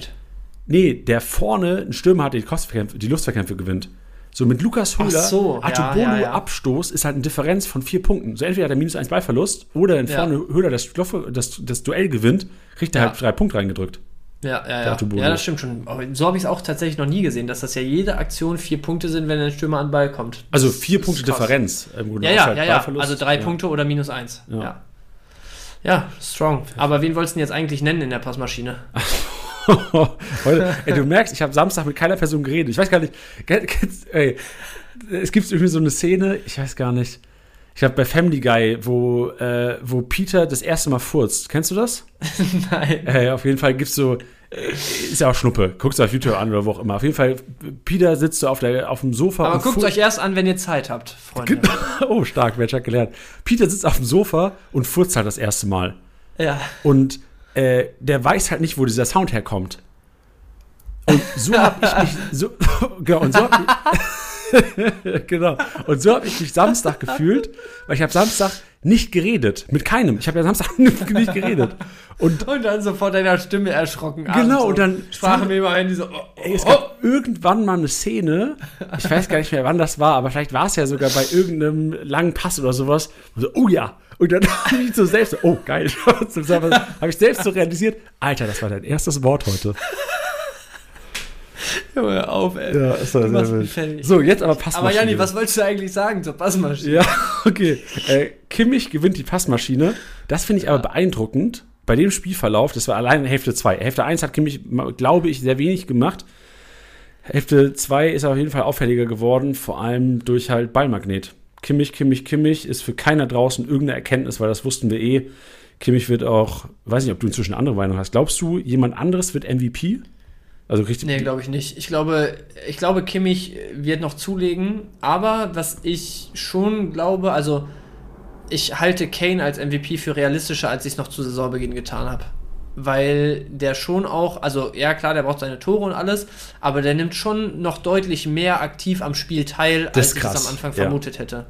Nee, der vorne einen Stürmer hat, der die, Luftverkämpfe gewinnt. So mit Lukas Höhler, so, ja, Artobolo ja, ja. Abstoß ist halt eine Differenz von vier Punkten. So entweder hat er minus eins Ballverlust oder wenn Ja. vorne Höhler das, das, das Duell gewinnt, kriegt er Ja. halt drei Punkte reingedrückt. Ja, ja, ja. Ja, das stimmt schon. Aber So habe ich es auch tatsächlich noch nie gesehen, dass das ja jede Aktion vier Punkte sind, wenn ein Stürmer an den Ball kommt. Also vier Punkte krass. Differenz. im Grunde Ja, ja, halt ja, ja. Also drei Ja. Punkte oder minus eins. Ja. Ja. ja. strong. Aber wen wolltest du jetzt eigentlich nennen in der Passmaschine? Heute, ey, du merkst, ich habe Samstag mit keiner Person geredet. Ich weiß gar nicht. Ey, es gibt irgendwie so eine Szene, ich weiß gar nicht. Ich glaube bei Family Guy, wo, äh, wo Peter das erste Mal furzt. Kennst du das? Nein. Äh, auf jeden Fall gibt's so, äh, ist ja auch Schnuppe. Guckst du auf YouTube an oder wo auch immer. Auf jeden Fall, Peter sitzt so auf, der, auf dem Sofa. Aber und guckt euch erst an, wenn ihr Zeit habt, Freunde. oh, stark, Mensch hat gelernt. Peter sitzt auf dem Sofa und furzt halt das erste Mal. Ja. Und äh, der weiß halt nicht, wo dieser Sound herkommt. Und so habe ich mich, so, genau, und so hab ich, genau. Und so habe ich mich Samstag gefühlt, weil ich habe Samstag nicht geredet. Mit keinem. Ich habe ja Samstag nicht geredet. Und, Und dann so vor deiner Stimme erschrocken. Genau, und dann- sprachen wir immer ein, die so, oh, ey, es oh, gab irgendwann mal eine Szene, ich weiß gar nicht mehr, wann das war, aber vielleicht war es ja sogar bei irgendeinem langen Pass oder sowas. Und so, oh ja. Und dann habe ich so selbst so, oh geil. habe ich selbst so realisiert, Alter, das war dein erstes Wort heute. hör auf, ey. Ja, ist doch Du sehr wild. So, jetzt aber Passmaschine. Aber Janni, was wolltest du eigentlich sagen zur Passmaschine? Ja, okay. Äh, Kimmich gewinnt die Passmaschine. Das finde ich aber beeindruckend. Bei dem Spielverlauf, das war allein in Hälfte 2. Hälfte 1 hat Kimmich, glaube ich, sehr wenig gemacht. Hälfte 2 ist auf jeden Fall auffälliger geworden, vor allem durch halt Ballmagnet. Kimmich, Kimmich, Kimmich ist für keiner draußen irgendeine Erkenntnis, weil das wussten wir eh. Kimmich wird auch, weiß nicht, ob du inzwischen andere Meinung hast. Glaubst du, jemand anderes wird MVP? Also richtig. Nee, glaube ich nicht. Ich glaube, ich glaube, Kimmich wird noch zulegen, aber was ich schon glaube, also ich halte Kane als MVP für realistischer, als ich es noch zu Saisonbeginn getan habe. Weil der schon auch, also ja klar, der braucht seine Tore und alles, aber der nimmt schon noch deutlich mehr aktiv am Spiel teil, als ich es am Anfang ja. vermutet hätte.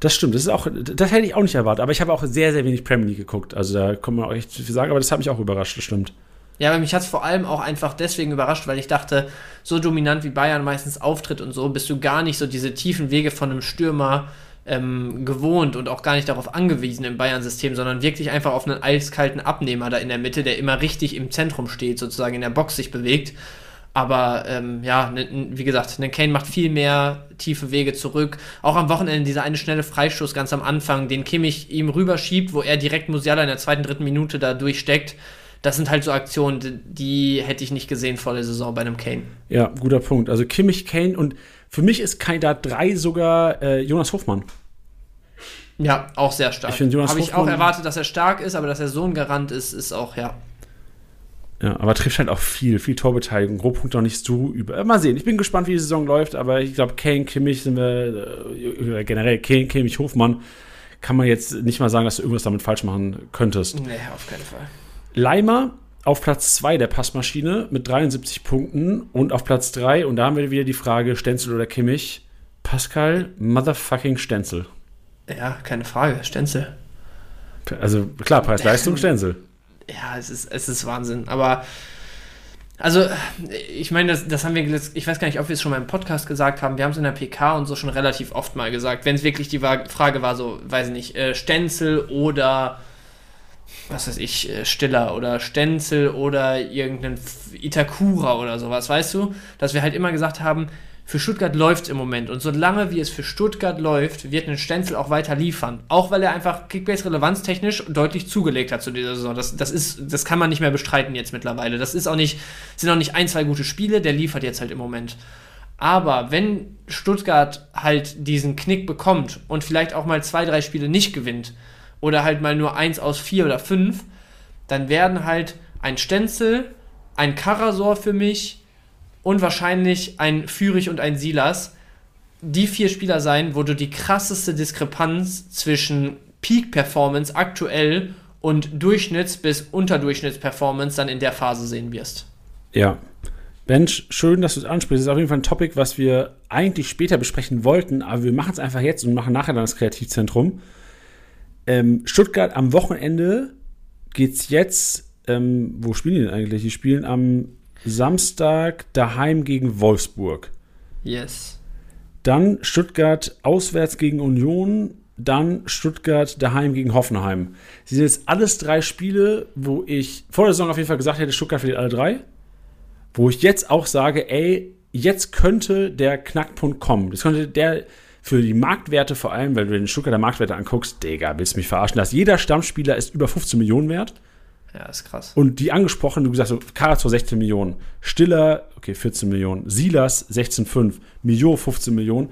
Das stimmt, das ist auch, das hätte ich auch nicht erwartet, aber ich habe auch sehr, sehr wenig Premier League geguckt. Also da kann man auch echt viel sagen, aber das hat mich auch überrascht, das stimmt. Ja, aber mich hat es vor allem auch einfach deswegen überrascht, weil ich dachte, so dominant wie Bayern meistens auftritt und so, bist du gar nicht so diese tiefen Wege von einem Stürmer ähm, gewohnt und auch gar nicht darauf angewiesen im Bayern-System, sondern wirklich einfach auf einen eiskalten Abnehmer da in der Mitte, der immer richtig im Zentrum steht, sozusagen in der Box sich bewegt. Aber ähm, ja, ne, wie gesagt, ein Kane macht viel mehr tiefe Wege zurück. Auch am Wochenende dieser eine schnelle Freistoß ganz am Anfang, den Kimmich ihm rüberschiebt, wo er direkt Musiala in der zweiten, dritten Minute da durchsteckt. Das sind halt so Aktionen, die, hätte ich nicht gesehen vor der Saison bei einem Kane. Ja, guter Punkt. Also Kimmich, Kane und für mich ist Kandidat 3 sogar äh, Jonas Hofmann. Ja, auch sehr stark. Ich finde, Jonas Habe ich auch erwartet, dass er stark ist, aber dass er so ein Garant ist, ist auch, ja. Ja, aber trifft halt auch viel, viel Torbeteiligung. Rohpunkt auch nicht so über. Äh, Mal sehen, ich bin gespannt, wie die Saison läuft, aber ich glaube, Kane, Kimmich sind wir, äh, generell Kane, Kimmich, Hofmann, kann man jetzt nicht mal sagen, dass du irgendwas damit falsch machen könntest. Nee, auf keinen Fall. Leimer auf Platz 2 der Passmaschine mit 73 Punkten und auf Platz 3, und da haben wir wieder die Frage, Stenzel oder Kimmich, Pascal Motherfucking Stenzel. Ja, keine Frage. Stenzel. Also klar, Preis-Leistung, Stenzel. Ja, es ist, es ist Wahnsinn. Aber, also, ich meine, das, das haben wir, ich weiß gar nicht, ob wir es schon mal im Podcast gesagt haben. Wir haben es in der PK und so schon relativ oft mal gesagt. Wenn es wirklich die Frage war, so, weiß ich nicht, äh, Stenzel oder, was weiß ich, äh, Stiller oder Stenzel oder irgendein F- Itakura oder sowas, weißt du? Dass wir halt immer gesagt haben, für Stuttgart läuft im Moment. Und solange wie es für Stuttgart läuft, wird ein Stenzel auch weiter liefern. Auch weil er einfach Kickbase relevanztechnisch deutlich zugelegt hat zu dieser Saison. Das, das, ist, das kann man nicht mehr bestreiten jetzt mittlerweile. Das ist auch nicht, sind auch nicht ein, zwei gute Spiele, der liefert jetzt halt im Moment. Aber wenn Stuttgart halt diesen Knick bekommt und vielleicht auch mal zwei, drei Spiele nicht gewinnt oder halt mal nur eins aus vier oder fünf, dann werden halt ein Stenzel, ein Karasor für mich und wahrscheinlich ein Fürich und ein Silas die vier Spieler sein, wo du die krasseste Diskrepanz zwischen Peak-Performance aktuell und Durchschnitts- bis Unterdurchschnitts-Performance dann in der Phase sehen wirst. Ja. Bench, schön, dass du es ansprichst. Das ist auf jeden Fall ein Topic, was wir eigentlich später besprechen wollten, aber wir machen es einfach jetzt und machen nachher dann das Kreativzentrum. Ähm, Stuttgart am Wochenende geht's jetzt, ähm, wo spielen die denn eigentlich? Die spielen am Samstag daheim gegen Wolfsburg. Yes. Dann Stuttgart auswärts gegen Union, dann Stuttgart daheim gegen Hoffenheim. Sie sind jetzt alles drei Spiele, wo ich vor der Saison auf jeden Fall gesagt hätte, Stuttgart verliert alle drei. Wo ich jetzt auch sage, ey, jetzt könnte der Knackpunkt kommen. Das könnte der für die Marktwerte vor allem, weil du den Stuttgarter Marktwerte anguckst, Digga, willst du mich verarschen, dass jeder Stammspieler ist über 15 Millionen wert. Ja, ist krass. Und die angesprochen, du gesagt so, Karazor 16 Millionen, Stiller, okay, 14 Millionen, Silas 16,5, Mio 15 Millionen.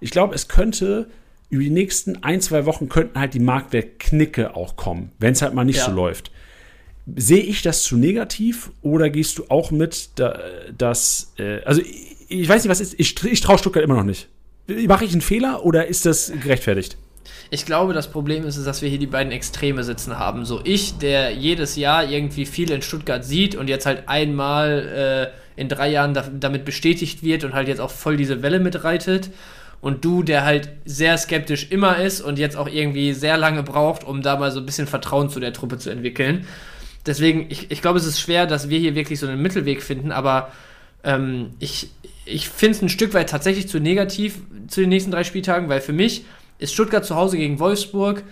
Ich glaube, es könnte über die nächsten ein, zwei Wochen könnten halt die Marktwertknicke auch kommen, wenn es halt mal nicht Ja. so läuft. Sehe ich das zu negativ oder gehst du auch mit, da, dass, äh, also ich, ich weiß nicht, was ist, ich, ich traue Stuttgart immer noch nicht. Mache ich einen Fehler oder ist das gerechtfertigt? Ich glaube, das Problem ist, dass wir hier die beiden Extreme sitzen haben. So ich, der jedes Jahr irgendwie viel in Stuttgart sieht und jetzt halt einmal in drei Jahren da, damit bestätigt wird und halt jetzt auch voll diese Welle mitreitet. Und du, der halt sehr skeptisch immer ist und jetzt auch irgendwie sehr lange braucht, um da mal so ein bisschen Vertrauen zu der Truppe zu entwickeln. Deswegen, ich, ich glaube, es ist schwer, dass wir hier wirklich so einen Mittelweg finden, aber ähm, ich, ich finde es ein Stück weit tatsächlich zu negativ zu den nächsten drei Spieltagen, weil für mich ist Stuttgart zu Hause gegen Wolfsburg,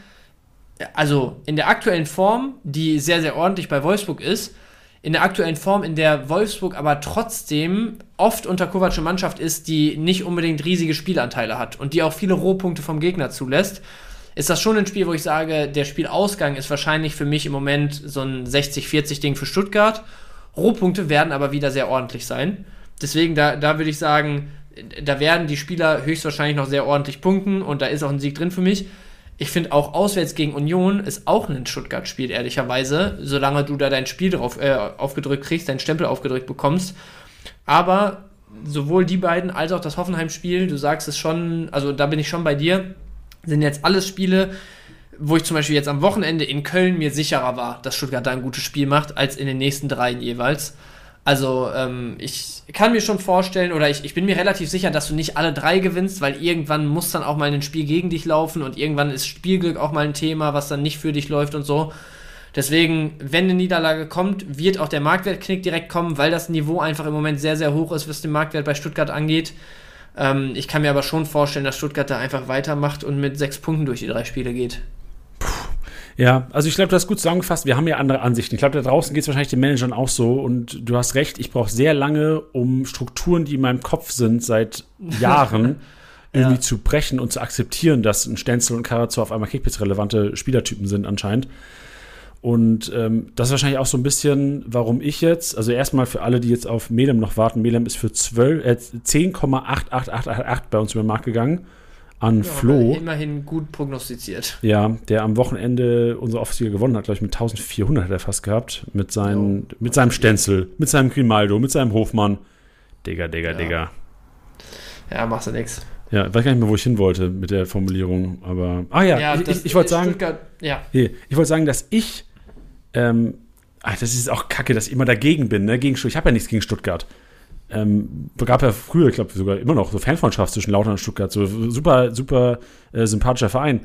also in der aktuellen Form, die sehr, sehr ordentlich bei Wolfsburg ist, in der aktuellen Form, in der Wolfsburg aber trotzdem oft unter Kovacs Mannschaft ist, die nicht unbedingt riesige Spielanteile hat und die auch viele Rohpunkte vom Gegner zulässt, ist das schon ein Spiel, wo ich sage, der Spielausgang ist wahrscheinlich für mich im Moment so ein 60-40-Ding für Stuttgart. Rohpunkte werden aber wieder sehr ordentlich sein. Deswegen, da, da würde ich sagen, da werden die Spieler höchstwahrscheinlich noch sehr ordentlich punkten und da ist auch ein Sieg drin für mich. Ich finde auch auswärts gegen Union ist auch ein Stuttgart-Spiel, ehrlicherweise, solange du da dein Spiel drauf äh, aufgedrückt kriegst, deinen Stempel aufgedrückt bekommst. Aber sowohl die beiden als auch das Hoffenheim-Spiel, du sagst es schon, also da bin ich schon bei dir, sind jetzt alles Spiele, wo ich zum Beispiel jetzt am Wochenende in Köln mir sicherer war, dass Stuttgart da ein gutes Spiel macht, als in den nächsten dreien jeweils. Also ähm, ich kann mir schon vorstellen, oder ich, ich bin mir relativ sicher, dass du nicht alle drei gewinnst, weil irgendwann muss dann auch mal ein Spiel gegen dich laufen und irgendwann ist Spielglück auch mal ein Thema, was dann nicht für dich läuft und so. Deswegen, wenn eine Niederlage kommt, wird auch der Marktwertknick direkt kommen, weil das Niveau einfach im Moment sehr, sehr hoch ist, was den Marktwert bei Stuttgart angeht. Ähm, ich kann mir aber schon vorstellen, dass Stuttgart da einfach weitermacht und mit sechs Punkten durch die drei Spiele geht. Ja, also ich glaube, du hast gut zusammengefasst. Wir haben ja andere Ansichten. Ich glaube, da draußen geht es wahrscheinlich den Managern auch so. Und du hast recht, ich brauche sehr lange, um Strukturen, die in meinem Kopf sind, seit Jahren irgendwie ja. zu brechen und zu akzeptieren, dass ein Stenzel und Karazor auf einmal Kickbits relevante Spielertypen sind anscheinend. Und ähm, das ist wahrscheinlich auch so ein bisschen, warum ich jetzt, also erstmal für alle, die jetzt auf Melem noch warten, Melem ist für äh, 10,88888 bei uns über den Markt gegangen an ja, Flo. Immerhin gut prognostiziert. Ja, der am Wochenende unsere Offensive gewonnen hat, glaube ich, mit 1400 hat er fast gehabt. Mit, seinen, oh. mit seinem Stenzel, mit seinem Grimaldo, mit seinem Hofmann. Digga, Digga, ja. Digga. Ja, machst du nix. Ja, ich weiß gar nicht mehr, wo ich hin wollte mit der Formulierung, aber. Ah ja, ja ich, ich, ich wollte sagen. Ja. Ich wollte sagen, dass ich. Ähm, ach, das ist auch kacke, dass ich immer dagegen bin, ne? Gegen, ich habe ja nichts gegen Stuttgart ähm, gab ja früher, ich glaube sogar immer noch so Fanfreundschaft zwischen Lautern und Stuttgart, so super, super äh, sympathischer Verein.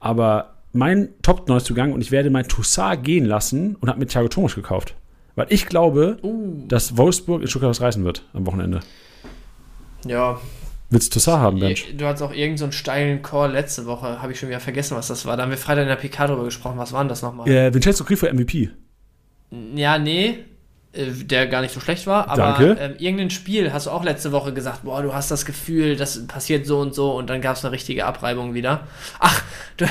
Aber mein Top-Neuzugang und ich werde mein Toussaint gehen lassen und habe mit Thiago Thomas gekauft. Weil ich glaube, uh. dass Wolfsburg in Stuttgart was reißen wird am Wochenende. Ja. Willst du Toussaint haben, Mensch? Du hattest auch irgendeinen so steilen Call letzte Woche, habe ich schon wieder vergessen, was das war. Da haben wir Freitag in der PK drüber gesprochen. Was war denn das nochmal? Äh, Vincenzo Grifo MVP. Ja, nee. Äh, der gar nicht so schlecht war, aber ähm, irgendein Spiel hast du auch letzte Woche gesagt, boah, du hast das Gefühl, das passiert so und so und dann gab es eine richtige Abreibung wieder. Ach, du,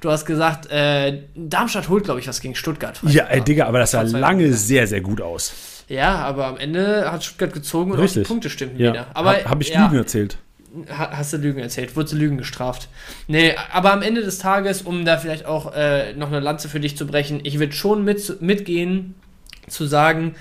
du hast gesagt, äh, Darmstadt holt, glaube ich, was gegen Stuttgart. Ja, ey, Digga, aber das sah lange sehr, sehr gut aus. Ja, aber am Ende hat Stuttgart gezogen und Richtig. auch die Punkte stimmten ja. wieder. Aber habe hab ich ja, Lügen erzählt? Hast du Lügen erzählt? Wurdest du Lügen gestraft? Nee, aber am Ende des Tages, um da vielleicht auch äh, noch eine Lanze für dich zu brechen, ich würde schon mit, mitgehen, zu sagen,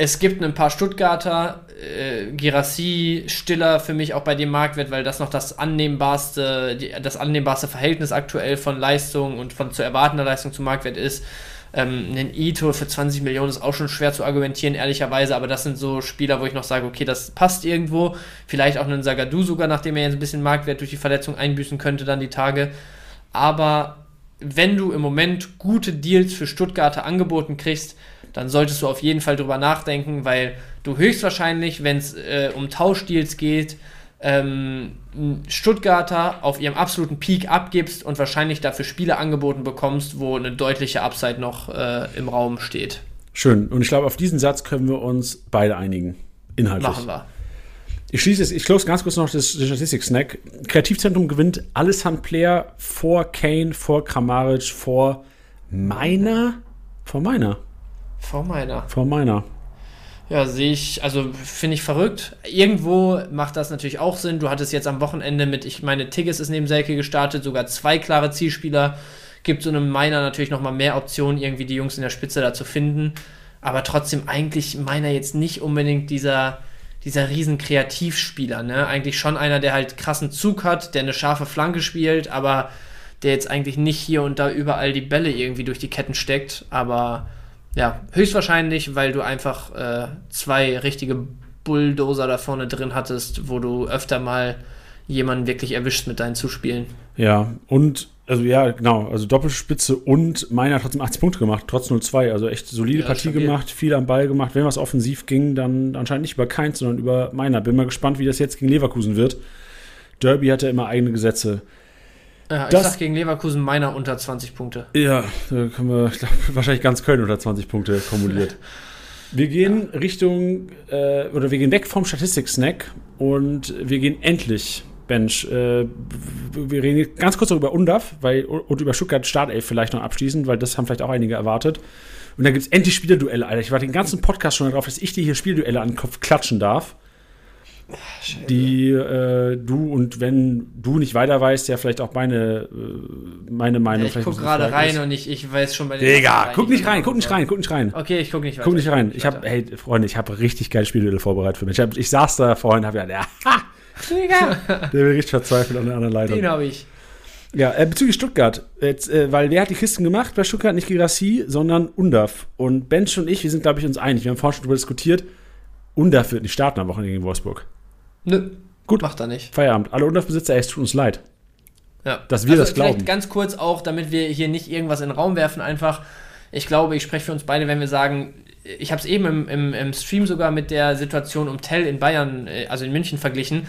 es gibt ein paar Stuttgarter, äh, Girassi, Stiller für mich auch bei dem Marktwert, weil das noch das annehmbarste, die, das annehmbarste Verhältnis aktuell von Leistung und von zu erwartender Leistung zum Marktwert ist. Ähm, ein Ito für 20 Millionen ist auch schon schwer zu argumentieren, ehrlicherweise, aber das sind so Spieler, wo ich noch sage, okay, das passt irgendwo. Vielleicht auch einen Sagadu sogar, nachdem er jetzt ein bisschen Marktwert durch die Verletzung einbüßen könnte, dann die Tage. Aber wenn du im Moment gute Deals für Stuttgarter angeboten kriegst, dann solltest du auf jeden Fall drüber nachdenken, weil du höchstwahrscheinlich, wenn es äh, um Tauschdeals geht, ähm, Stuttgarter auf ihrem absoluten Peak abgibst und wahrscheinlich dafür Spiele angeboten bekommst, wo eine deutliche Upside noch äh, im Raum steht. Schön. Und ich glaube, auf diesen Satz können wir uns beide einigen. Inhaltlich. Machen wir. Ich schließe es, ich close ganz kurz noch das Statistik-Snack. Kreativzentrum gewinnt Alessand Player vor Kane, vor Kramaric, vor meiner, vor meiner. Vor meiner. Vor meiner. Ja, sehe ich, also finde ich verrückt. Irgendwo macht das natürlich auch Sinn. Du hattest jetzt am Wochenende mit, ich meine, Tigges ist neben Selke gestartet, sogar zwei klare Zielspieler. Gibt so einem Miner natürlich nochmal mehr Optionen, irgendwie die Jungs in der Spitze da zu finden. Aber trotzdem eigentlich Miner jetzt nicht unbedingt dieser, dieser riesen Kreativspieler, ne? Eigentlich schon einer, der halt krassen Zug hat, der eine scharfe Flanke spielt, aber der jetzt eigentlich nicht hier und da überall die Bälle irgendwie durch die Ketten steckt. Aber ja, höchstwahrscheinlich, weil du einfach äh, zwei richtige Bulldozer da vorne drin hattest, wo du öfter mal jemanden wirklich erwischst mit deinen Zuspielen. Ja, und, also ja, genau, also Doppelspitze und meiner hat trotzdem 80 Punkte gemacht, trotz 0-2. Also echt solide Ja, Partie stabil. gemacht, viel am Ball gemacht. Wenn was offensiv ging, dann anscheinend nicht über Keins, sondern über meiner. Bin mal gespannt, wie das jetzt gegen Leverkusen wird. Derby hat ja immer eigene Gesetze. Ja, ich Das- sag gegen Leverkusen meiner unter 20 Punkte. Ja, da können wir ich glaub, wahrscheinlich ganz Köln unter 20 Punkte formuliert. Wir gehen Richtung, äh, oder wir gehen weg vom Statistik-Snack und wir gehen endlich, Bench. Äh, wir reden ganz kurz noch über UNDAF weil, und über Stuttgart Startelf vielleicht noch abschließend, weil das haben vielleicht auch einige erwartet. Und dann gibt es endlich Spielerduelle, Alter. Ich war den ganzen Podcast schon darauf, dass ich dir hier Spielduelle an den Kopf klatschen darf. Die äh, du und wenn du nicht weiter weißt, ja vielleicht auch meine, äh, meine Meinung ich vielleicht guck ein bisschen gerade rein ist. und ich, ich weiß schon bei den Digga, guck nicht rein, guck nicht rein, guck nicht rein. Okay, ich guck nicht weiter. Guck nicht rein. guck Ich habe, hey, Freunde, ich habe richtig geile Spielduelle vorbereitet für mich. Ich, hab, ich saß da vorhin und habe ja, ha, Digga, der will richtig verzweifelt an der anderen den Leitung. habe ich. Ja, äh, bezüglich Stuttgart, jetzt, äh, weil wer hat die Kisten gemacht bei Stuttgart? Nicht Girassi, sondern Undaf. Und Bench und ich, wir sind, glaube ich, uns einig. Wir haben vorhin schon darüber diskutiert. Undaf wird nicht starten am Wochenende gegen Wolfsburg. Nö, Gut. macht er nicht. Feierabend. Alle Undaf-Besitzer, ey, es tut uns leid. Ja. Dass wir das vielleicht glauben. ganz kurz auch, damit wir hier nicht irgendwas in den Raum werfen, einfach. Ich glaube, ich spreche für uns beide, wenn wir sagen, ich habe es eben im, im, im Stream sogar mit der Situation um Tell in Bayern, äh, also in München verglichen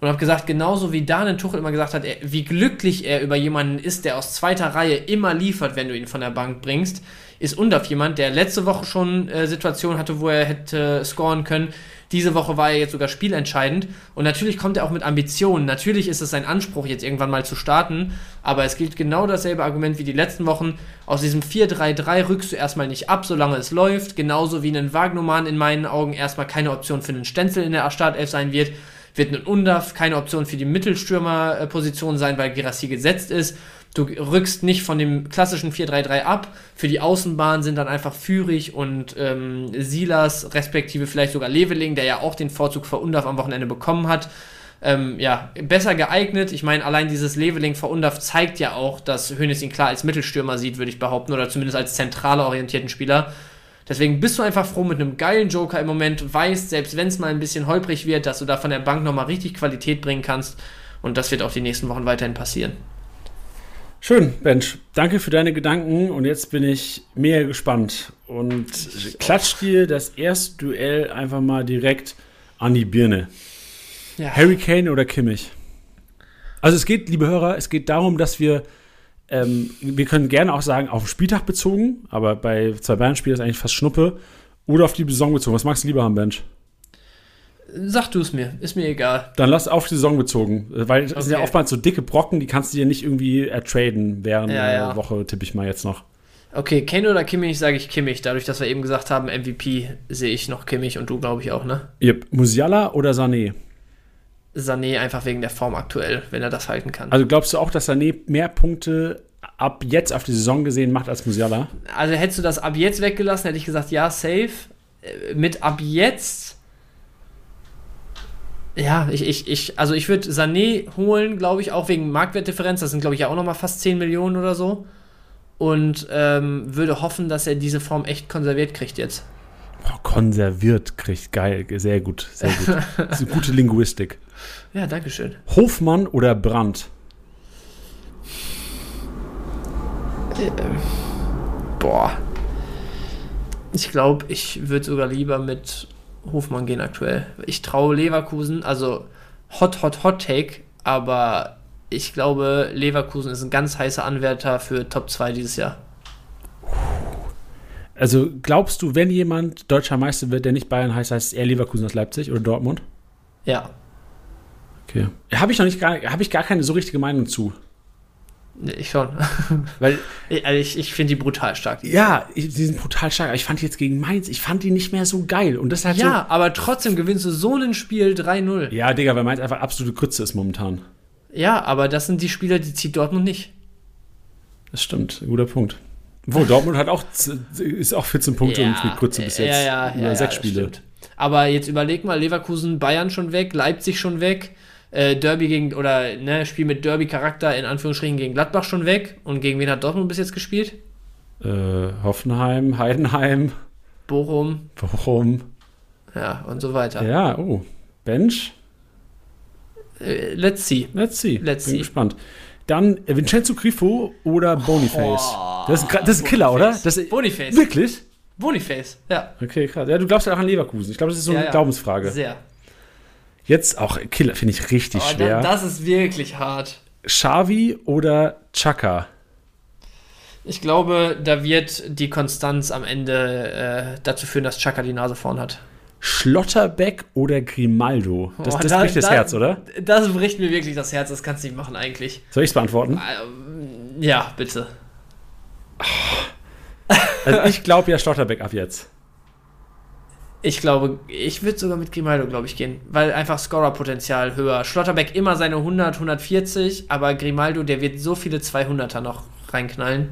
und habe gesagt, genauso wie Daniel Tuchel immer gesagt hat, er, wie glücklich er über jemanden ist, der aus zweiter Reihe immer liefert, wenn du ihn von der Bank bringst, ist Undaf jemand, der letzte Woche schon äh, Situationen hatte, wo er hätte scoren können. Diese Woche war er jetzt sogar spielentscheidend. Und natürlich kommt er auch mit Ambitionen. Natürlich ist es sein Anspruch, jetzt irgendwann mal zu starten. Aber es gilt genau dasselbe Argument wie die letzten Wochen. Aus diesem 4-3-3 rückst du erstmal nicht ab, solange es läuft. Genauso wie ein Wagnumann in meinen Augen erstmal keine Option für einen Stenzel in der Startelf sein wird. Wird ein Undaf keine Option für die Mittelstürmerposition sein, weil Girassi gesetzt ist. Du rückst nicht von dem klassischen 4-3-3 ab. Für die Außenbahn sind dann einfach Führig und ähm, Silas, respektive vielleicht sogar Leveling, der ja auch den Vorzug vor Undaf am Wochenende bekommen hat. Ähm, ja, besser geeignet. Ich meine, allein dieses Leveling vor Undaf zeigt ja auch, dass Hönes ihn klar als Mittelstürmer sieht, würde ich behaupten, oder zumindest als zentraler orientierten Spieler. Deswegen bist du einfach froh mit einem geilen Joker im Moment, weißt, selbst wenn es mal ein bisschen holprig wird, dass du da von der Bank nochmal richtig Qualität bringen kannst. Und das wird auch die nächsten Wochen weiterhin passieren. Schön, Bench. Danke für deine Gedanken und jetzt bin ich mehr gespannt und klatsch dir das erste Duell einfach mal direkt an die Birne. Ja. Harry Kane oder Kimmich? Also es geht, liebe Hörer, es geht darum, dass wir, ähm, wir können gerne auch sagen, auf den Spieltag bezogen, aber bei zwei Bayern-Spielen ist eigentlich fast Schnuppe, oder auf die Saison bezogen. Was magst du lieber haben, Bench? Sag du es mir, ist mir egal. Dann lass auf die Saison bezogen, weil es sind ja Okay. oftmals so dicke Brocken, die kannst du dir nicht irgendwie ertraden während Ja, der ja. Woche, tippe ich mal jetzt noch. Okay, Kane oder Kimmich, sage ich Kimmich. Dadurch, dass wir eben gesagt haben, MVP sehe ich noch Kimmich und du, glaube ich, auch, ne? Yep. Musiala oder Sané? Sané einfach wegen der Form aktuell, wenn er das halten kann. Also glaubst du auch, dass Sané mehr Punkte ab jetzt auf die Saison gesehen macht als Musiala? Also hättest du das ab jetzt weggelassen, hätte ich gesagt, ja, safe. Äh, Mit ab jetzt. Ja, ich, ich, ich, also ich würde Sané holen, glaube ich, auch wegen Marktwertdifferenz. Das sind, glaube ich, ja auch nochmal fast 10 Millionen oder so. Und ähm, würde hoffen, dass er diese Form echt konserviert kriegt jetzt. Boah, konserviert kriegt geil, sehr gut, sehr gut. Das ist eine gute Linguistik. Ja, Dankeschön. Hofmann oder Brandt? Boah. Ich glaube, ich würde sogar lieber mit Hofmann gehen aktuell. Ich traue Leverkusen, also hot, hot, hot take, aber ich glaube, Leverkusen ist ein ganz heißer Anwärter für Top 2 dieses Jahr. Also glaubst du, wenn jemand deutscher Meister wird, der nicht Bayern heißt, heißt es eher Leverkusen als Leipzig oder Dortmund? Ja, Okay. Habe ich noch nicht gar, habe ich gar keine so richtige Meinung zu. Ich schon. Weil, Ich, also ich, ich finde die brutal stark. die- ja, ich- die sind brutal stark, aber ich fand die jetzt gegen Mainz, ich fand die nicht mehr so geil. Und das hat Ja, aber trotzdem gewinnst du so ein Spiel 3-0. so. Ja, Digga, weil Mainz einfach absolute Grütze ist momentan. Ja, aber das sind die Spieler, die zieht Dortmund nicht. Das stimmt, guter Punkt. Wo Dortmund hat auch, ist auch 14 Punkte und mit Grütze bis jetzt. Ja, ja, über ja, sechs ja, Spiele. stimmt. Aber jetzt überleg mal, Leverkusen, Bayern schon weg, Leipzig schon weg, äh, Derby gegen, oder ne, Spiel mit Derby-Charakter in Anführungsstrichen gegen Gladbach schon weg. Und gegen wen hat Dortmund bis jetzt gespielt? Äh, Hoffenheim, Heidenheim, Bochum, Bochum. ja, und so weiter. Ja, oh. Bench. Äh, let's see. Let's see. Let's Bin see. gespannt. Dann äh, Vincenzo Grifo oder Boniface. Oh, das, ist, das ist ein Killer, oder? Das ist, Boniface. Wirklich? Boniface, ja. Okay, krass. Ja, du glaubst ja auch an Leverkusen. Ich glaube, das ist so eine Ja, ja. Glaubensfrage. Sehr. Jetzt auch Killer, finde ich richtig Aber schwer. da, das ist wirklich hart. Xavi oder Chaka? Ich glaube, da wird die Konstanz am Ende äh, dazu führen, dass Chaka die Nase vorn hat. Schlotterbeck oder Grimaldo? Das, Oh, das da- bricht das da- Herz, oder? Das bricht mir wirklich das Herz, das kannst du nicht machen eigentlich. Soll ich es beantworten? Ähm, ja, bitte. Also ich glaube ja Schlotterbeck ab jetzt. Ich glaube, ich würde sogar mit Grimaldo, glaube ich, gehen, weil einfach Scorerpotenzial höher. Schlotterbeck immer seine 100, 140, aber Grimaldo, der wird so viele 200er noch reinknallen.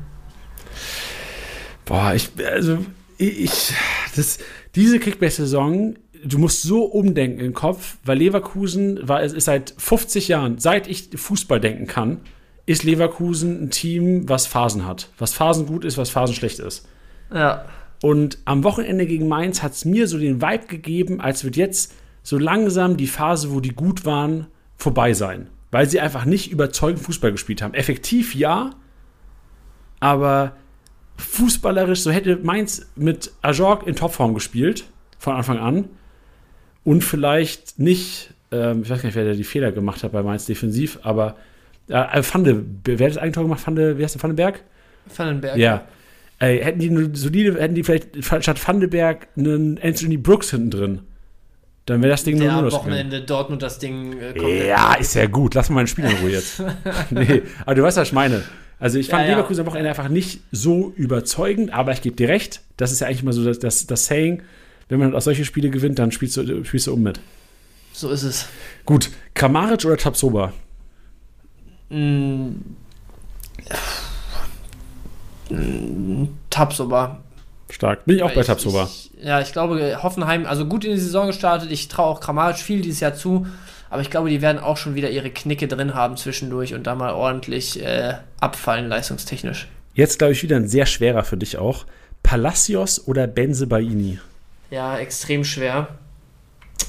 Boah, ich, also, ich, das, diese Kickbase-Saison, du musst so umdenken im Kopf, weil Leverkusen war, es ist seit 50 Jahren, seit ich Fußball denken kann, ist Leverkusen ein Team, was Phasen hat. Was Phasen gut ist, was Phasen schlecht ist. Ja, Und am Wochenende gegen Mainz hat es mir so den Vibe gegeben, als wird jetzt so langsam die Phase, wo die gut waren, vorbei sein. Weil sie einfach nicht überzeugend Fußball gespielt haben. Effektiv ja, aber fußballerisch, so hätte Mainz mit Ajorg in Topform gespielt, von Anfang an. Und vielleicht nicht, ähm, ich weiß gar nicht, wer da die Fehler gemacht hat bei Mainz defensiv, aber äh, Fande, wer hat das Eigentor gemacht? Fande, wie heißt der Vandenberg? Vandenberg. Ja. Ey, hätten die eine solide, hätten die vielleicht statt Vandenberg einen Anthony Brooks hinten drin, dann wäre das Ding nur am Wochenende Dortmund das Ding äh. Ja, ist ja gut. Lass mal mein Spiel in Ruhe jetzt. nee, aber du weißt, was ich meine. Also ich fand Ja, ja. Leverkusen am Wochenende einfach nicht so überzeugend, aber ich gebe dir recht. Das ist ja eigentlich mal so das, das, das Saying, wenn man auch solche Spiele gewinnt, dann spielst du, spielst du um mit. So ist es. Gut, Kramaric oder Tapsoba? Mm. Mm, Tabsoba. Stark. Bin ich auch bei Ich-. Ich, ja, ich glaube, Hoffenheim, also gut in die Saison gestartet. Ich traue auch Kramaric viel dieses Jahr zu. Aber ich glaube, die werden auch schon wieder ihre Knicke drin haben zwischendurch und da mal ordentlich äh, abfallen, leistungstechnisch. Jetzt glaube ich wieder ein sehr schwerer für dich auch. Palacios oder Benze Baini? Ja, extrem schwer.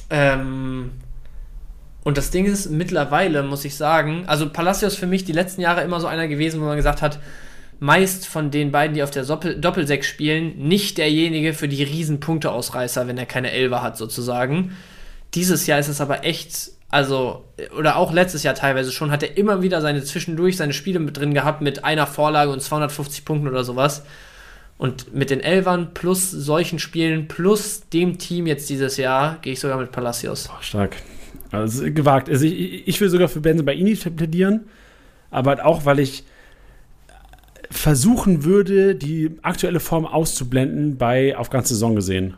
Ähm, und das Ding ist, mittlerweile muss ich sagen, also Palacios für mich die letzten Jahre immer so einer gewesen, wo man gesagt hat, meist von den beiden, die auf der Doppel Doppelsechs spielen, nicht derjenige für die riesen Punkteausreißer, wenn er keine Elfer hat, sozusagen. Dieses Jahr ist es aber echt, also, oder auch letztes Jahr teilweise schon, hat er immer wieder seine zwischendurch seine Spiele mit drin gehabt mit einer Vorlage und 250 Punkten oder sowas. Und mit den Elfern plus solchen Spielen plus dem Team jetzt dieses Jahr gehe ich sogar mit Palacios. Boah, stark. Also gewagt. Also ich, ich will sogar für Benze Baini plädieren, aber halt auch, weil ich versuchen würde, die aktuelle Form auszublenden bei auf ganze Saison gesehen.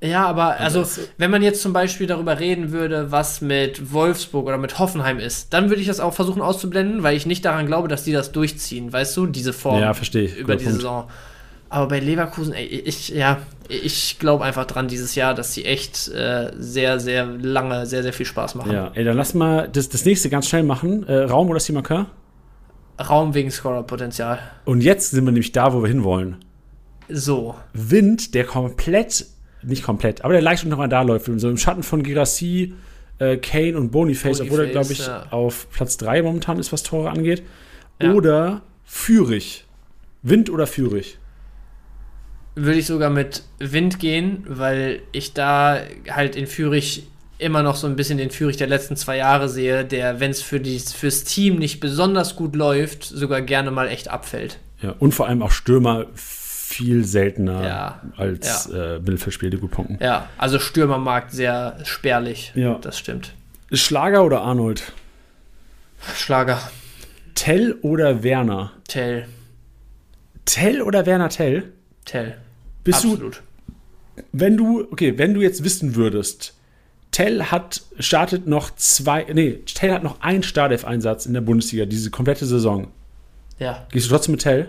Ja, aber also, wenn man jetzt zum Beispiel darüber reden würde, was mit Wolfsburg oder mit Hoffenheim ist, dann würde ich das auch versuchen auszublenden, weil ich nicht daran glaube, dass die das durchziehen, weißt du, diese Form Ja, verstehe ich. über Guter die Punkt. Saison. Aber bei Leverkusen, ey, ich, ja, ich glaube einfach dran dieses Jahr, dass sie echt äh, sehr, sehr lange, sehr, sehr viel Spaß machen. Ja, ey, dann lass mal das, das nächste ganz schnell machen. Äh, Raum oder Simakar? Raum wegen Scorer-Potenzial. Und jetzt sind wir nämlich da, wo wir hinwollen. So. Wind, der komplett, nicht komplett, aber der leicht unter Radar läuft. So im Schatten von Girassi, äh, Kane und Boniface, obwohl er, glaube Boniface, ich, ja. auf Platz 3 momentan ist, was Tore angeht. Ja. Oder Fürich. Wind oder Fürich? würde ich sogar mit Wind gehen, weil ich da halt in Fürich immer noch so ein bisschen den Fürich der letzten zwei Jahre sehe, der, wenn es für die, fürs Team nicht besonders gut läuft, sogar gerne mal echt abfällt. Ja, und vor allem auch Stürmer viel seltener Ja, als Äh, Mittelfeldspieler, die gut punkten. Ja, also Stürmermarkt sehr spärlich. Ja. Das stimmt. Schlager oder Arnold? Schlager, Tell oder Werner? Tell, Tell oder Werner Tell? Tell. Bist du, Absolut. wenn du, okay, wenn du jetzt wissen würdest, Tell hat, startet noch zwei, nee, Tell hat noch einen Startelf-Einsatz in der Bundesliga, diese komplette Saison. Ja. Gehst du trotzdem mit Tell?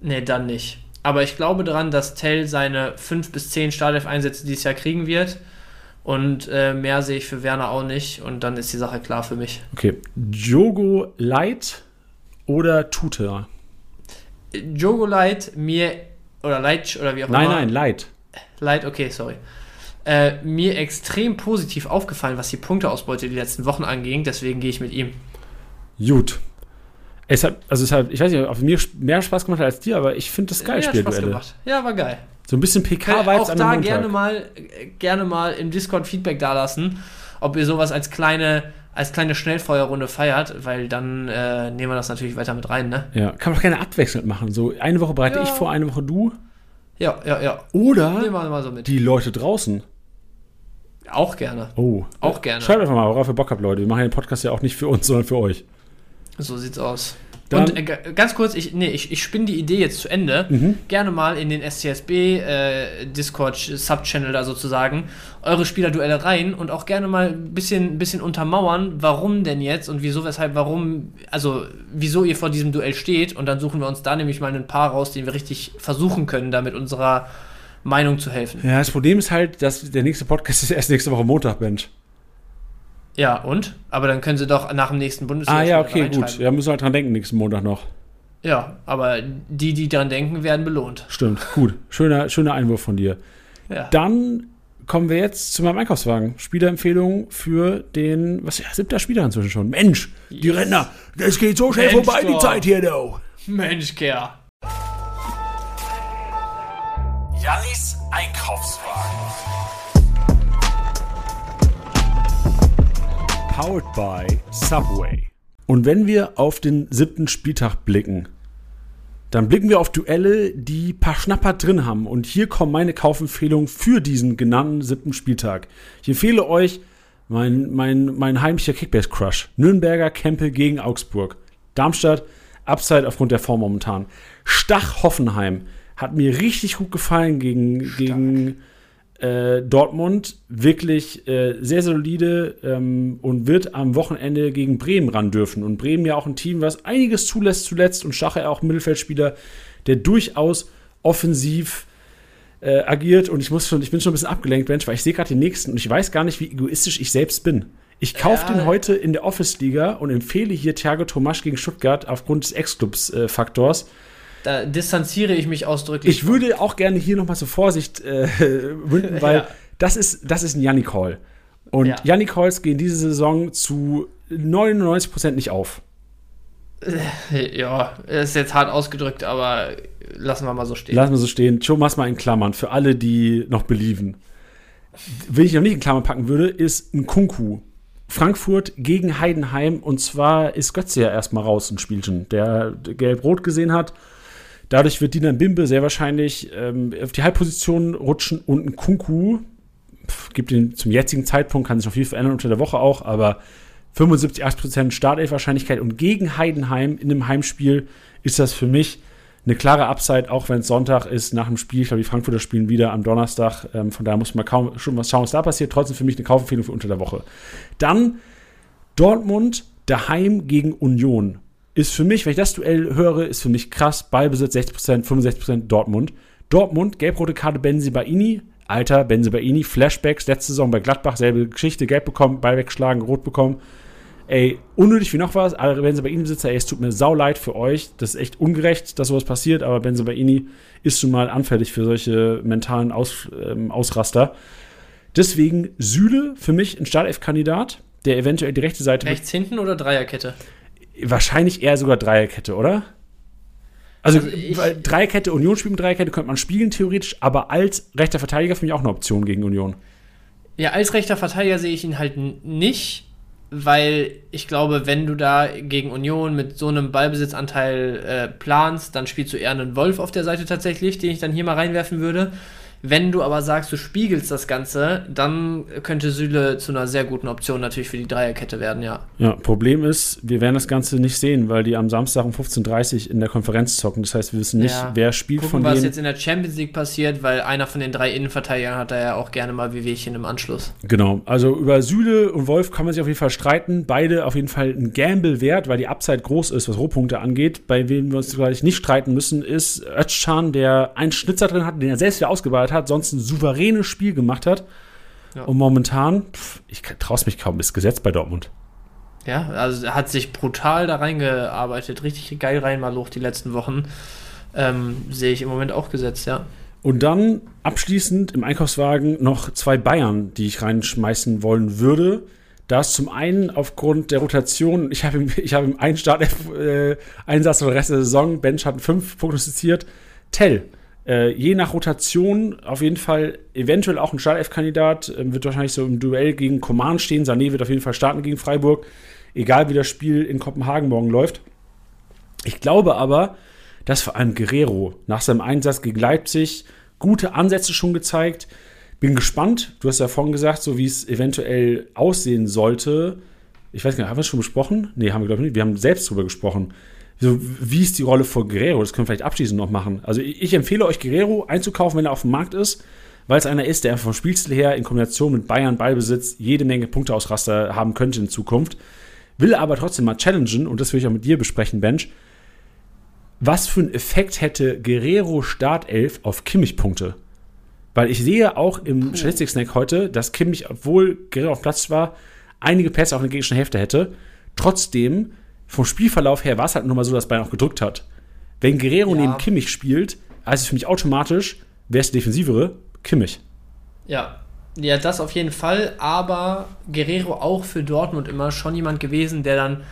Nee, dann nicht. Aber ich glaube daran, dass Tell seine 5 bis 10 Startelf-Einsätze dieses Jahr kriegen wird. Und äh, mehr sehe ich für Werner auch nicht. Und dann ist die Sache klar für mich. Okay. Jogo Light oder Tuta? Jogo Light mir, oder Light, oder wie auch Nein, immer. nein, Leid. Light, okay, sorry. Äh, mir extrem positiv aufgefallen, was die Punkteausbeute die letzten Wochen anging. Deswegen gehe ich mit ihm. Gut. Es hat, also es hat, ich weiß nicht, ob mir mehr Spaß gemacht hat als dir, aber ich finde das geil, ja, Spaß Spielduelle. gemacht. Ja, war geil. So ein bisschen PK-Vibes auch an da gerne mal, äh, gerne mal im Discord Feedback dalassen, ob ihr sowas als kleine, als kleine Schnellfeuerrunde feiert, weil dann äh, nehmen wir das natürlich weiter mit rein, ne? Ja, kann man doch gerne abwechselnd machen. So eine Woche bereite Ja. ich vor, eine Woche du. Ja, ja, ja. Oder so die Leute draußen. Auch gerne. Oh. Auch gerne. Schreibt einfach mal, worauf ihr Bock habt, Leute. Wir machen den Podcast ja auch nicht für uns, sondern für euch. So sieht's aus. Dann- und äh, ganz kurz, ich, nee, ich, ich spinne die Idee jetzt zu Ende. Mhm. Gerne mal in den SCSB äh, Discord Subchannel da sozusagen eure Spielerduelle rein und auch gerne mal ein bisschen, bisschen untermauern, warum denn jetzt und wieso, weshalb, warum, also wieso ihr vor diesem Duell steht und dann suchen wir uns da nämlich mal ein paar raus, den wir richtig versuchen können, da mit unserer Meinung zu helfen. Ja, das Problem ist halt, dass der nächste Podcast ist erst nächste Woche Montag, Mensch. Ja, und? Aber dann können sie doch nach dem nächsten Bundesliga Ah ja, okay, gut. Ja, müssen wir halt dran denken, nächsten Montag noch. Ja, aber die, die dran denken, werden belohnt. Stimmt, gut. Schöner, schöner Einwurf von dir. Ja. Dann kommen wir jetzt zu meinem Einkaufswagen. Spielerempfehlung für den, was ja, siebter Spieler inzwischen schon. Mensch, die Yes. Renner, das geht so schnell Mensch, vorbei, die doch. Zeit hier, du. Mensch, Kerl. Jannis Einkaufswagen. Powered by Subway. Und wenn wir auf den siebten Spieltag blicken, dann blicken wir auf Duelle, die paar Schnapper drin haben. Und hier kommen meine Kaufempfehlungen für diesen genannten siebten Spieltag. Ich empfehle euch mein, mein, mein heimlicher Kickbase-Crush. Nürnberger Kempe gegen Augsburg. Darmstadt, Upside aufgrund der Form momentan. Stach Hoffenheim hat mir richtig gut gefallen gegen, gegen äh, Dortmund. Wirklich äh, sehr solide ähm, und wird am Wochenende gegen Bremen ran dürfen. Und Bremen ja auch ein Team, was einiges zulässt zuletzt. Und Stache auch ein Mittelfeldspieler, der durchaus offensiv äh, agiert. Und ich, muss schon, ich bin schon ein bisschen abgelenkt, Mensch, weil ich sehe gerade den nächsten und ich weiß gar nicht, wie egoistisch ich selbst bin. Ich kaufe Ja. den heute in der Office-Liga und empfehle hier Thiago Tomasch gegen Stuttgart aufgrund des Ex-Clubs-Faktors. Da distanziere ich mich ausdrücklich. Ich würde auch gerne hier nochmal zur Vorsicht äh, winden, weil Ja. das ist, das ist ein Yannick Hall. Und Ja. Yannick Halls gehen diese Saison zu 99% nicht auf. Ja, ist jetzt hart ausgedrückt, aber lassen wir mal so stehen. Lassen wir so stehen. Joe mach's mal in Klammern für alle, die noch belieben. Wen ich noch nicht in Klammern packen würde, ist ein Kunku. Frankfurt gegen Heidenheim und zwar ist Götze ja erstmal raus ein Spielchen, der gelb-rot gesehen hat. Dadurch wird Dinan Bimbe sehr wahrscheinlich ähm, auf die Halbposition rutschen und ein Kunku gibt ihn zum jetzigen Zeitpunkt, kann sich noch viel verändern unter der Woche auch, aber 75, 80% Startelf-Wahrscheinlichkeit und gegen Heidenheim in einem Heimspiel ist das für mich eine klare Upside, auch wenn es Sonntag ist nach dem Spiel. Ich glaube, die Frankfurter spielen wieder am Donnerstag. Ähm, von daher muss man kaum schon was schauen, was da passiert. Trotzdem für mich eine Kaufempfehlung für unter der Woche. Dann Dortmund daheim gegen Union. Ist für mich, wenn ich das Duell höre, ist für mich krass. Ballbesitz 60%, 65% Dortmund. Dortmund, gelb-rote Karte Benzi Baini. Alter, Benzi Baini, Flashbacks, letzte Saison bei Gladbach, selbe Geschichte, gelb bekommen, Ball weggeschlagen, rot bekommen. Ey, unnötig wie noch was. Alle Benze Baini Besitzer, ey, es tut mir sau leid für euch. Das ist echt ungerecht, dass sowas passiert, aber Benze Baini ist schon mal anfällig für solche mentalen Aus, ähm, Ausraster. Deswegen Süle für mich ein Startelf-Kandidat, der eventuell die rechte Seite Rechts hinten oder Dreierkette? Wahrscheinlich eher sogar Dreierkette, oder? Also, Also ich- Dreierkette, Union spielt mit Dreierkette, könnte man spielen theoretisch, aber als rechter Verteidiger für mich auch eine Option gegen Union. Ja, als rechter Verteidiger sehe ich ihn halt nicht, weil ich glaube, wenn du da gegen Union mit so einem Ballbesitzanteil äh, planst, dann spielst du eher einen Wolf auf der Seite tatsächlich, den ich dann hier mal reinwerfen würde. Wenn du aber sagst, du spiegelst das Ganze, dann könnte Süle zu einer sehr guten Option natürlich für die Dreierkette werden, ja. Ja, Problem ist, wir werden das Ganze nicht sehen, weil die am Samstag um 15.30 Uhr in der Konferenz zocken. Das heißt, wir wissen nicht, Ja. wer spielt Gucken, von was denen. jetzt in der Champions League passiert, weil einer von den drei Innenverteidigern hat da ja auch gerne mal Wehwehchen im Anschluss. Genau, also über Süle und Wolf kann man sich auf jeden Fall streiten. Beide auf jeden Fall ein Gamble wert, weil die Upside groß ist, was Rohpunkte angeht. Bei wem wir uns gleich nicht streiten müssen, ist Özcan, der einen Schnitzer drin hat, den er selbst wieder ausgebaut hat, sonst ein souveränes Spiel gemacht hat. Ja. Und momentan, pff, ich traue es mich kaum, ist gesetzt bei Dortmund. Ja, also er hat sich brutal da reingearbeitet, richtig geil rein, Maloch die letzten Wochen. ähm, sehe ich im Moment auch gesetzt, ja. Und dann abschließend im Einkaufswagen noch zwei Bayern, die ich reinschmeißen wollen würde. Da ist zum einen aufgrund der Rotation, ich habe im, ich habe im einen Start-Einsatz äh, oder Rest der Saison, Bench hat fünf prognostiziert, Tell. Äh, je nach Rotation auf jeden Fall eventuell auch ein Startelf-Kandidat, äh, wird wahrscheinlich so im Duell gegen Command stehen. Sané wird auf jeden Fall starten gegen Freiburg, egal wie das Spiel in Kopenhagen morgen läuft. Ich glaube aber, dass vor allem Guerrero nach seinem Einsatz gegen Leipzig gute Ansätze schon gezeigt. Bin gespannt. Du hast ja vorhin gesagt, so wie es eventuell aussehen sollte. Ich weiß gar nicht, haben wir es schon besprochen? Nee, haben wir glaube ich nicht. Wir haben selbst drüber gesprochen. So, wie ist die Rolle von Guerrero? Das können wir vielleicht abschließend noch machen. Also ich empfehle euch, Guerrero einzukaufen, wenn er auf dem Markt ist, weil es einer ist, der vom Spielstil her in Kombination mit Bayern Ballbesitz jede Menge Punkteausraster haben könnte in Zukunft. Will aber trotzdem mal challengen, und das will ich auch mit dir besprechen, Bench was für einen Effekt hätte Guerrero Startelf auf Kimmich-Punkte? Weil ich sehe auch im. Statistik-Snack heute, dass Kimmich, obwohl Guerrero auf Platz war, einige Pässe auf eine gegnerische Hälfte hätte. Trotzdem, vom Spielverlauf her war es halt nur mal so, dass Bayern auch gedrückt hat. Wenn Guerrero ja. neben Kimmich spielt, heißt es für mich automatisch, wer ist der Defensivere? Kimmich. Ja, ja, das auf jeden Fall, aber Guerrero auch für Dortmund immer schon jemand gewesen, der dann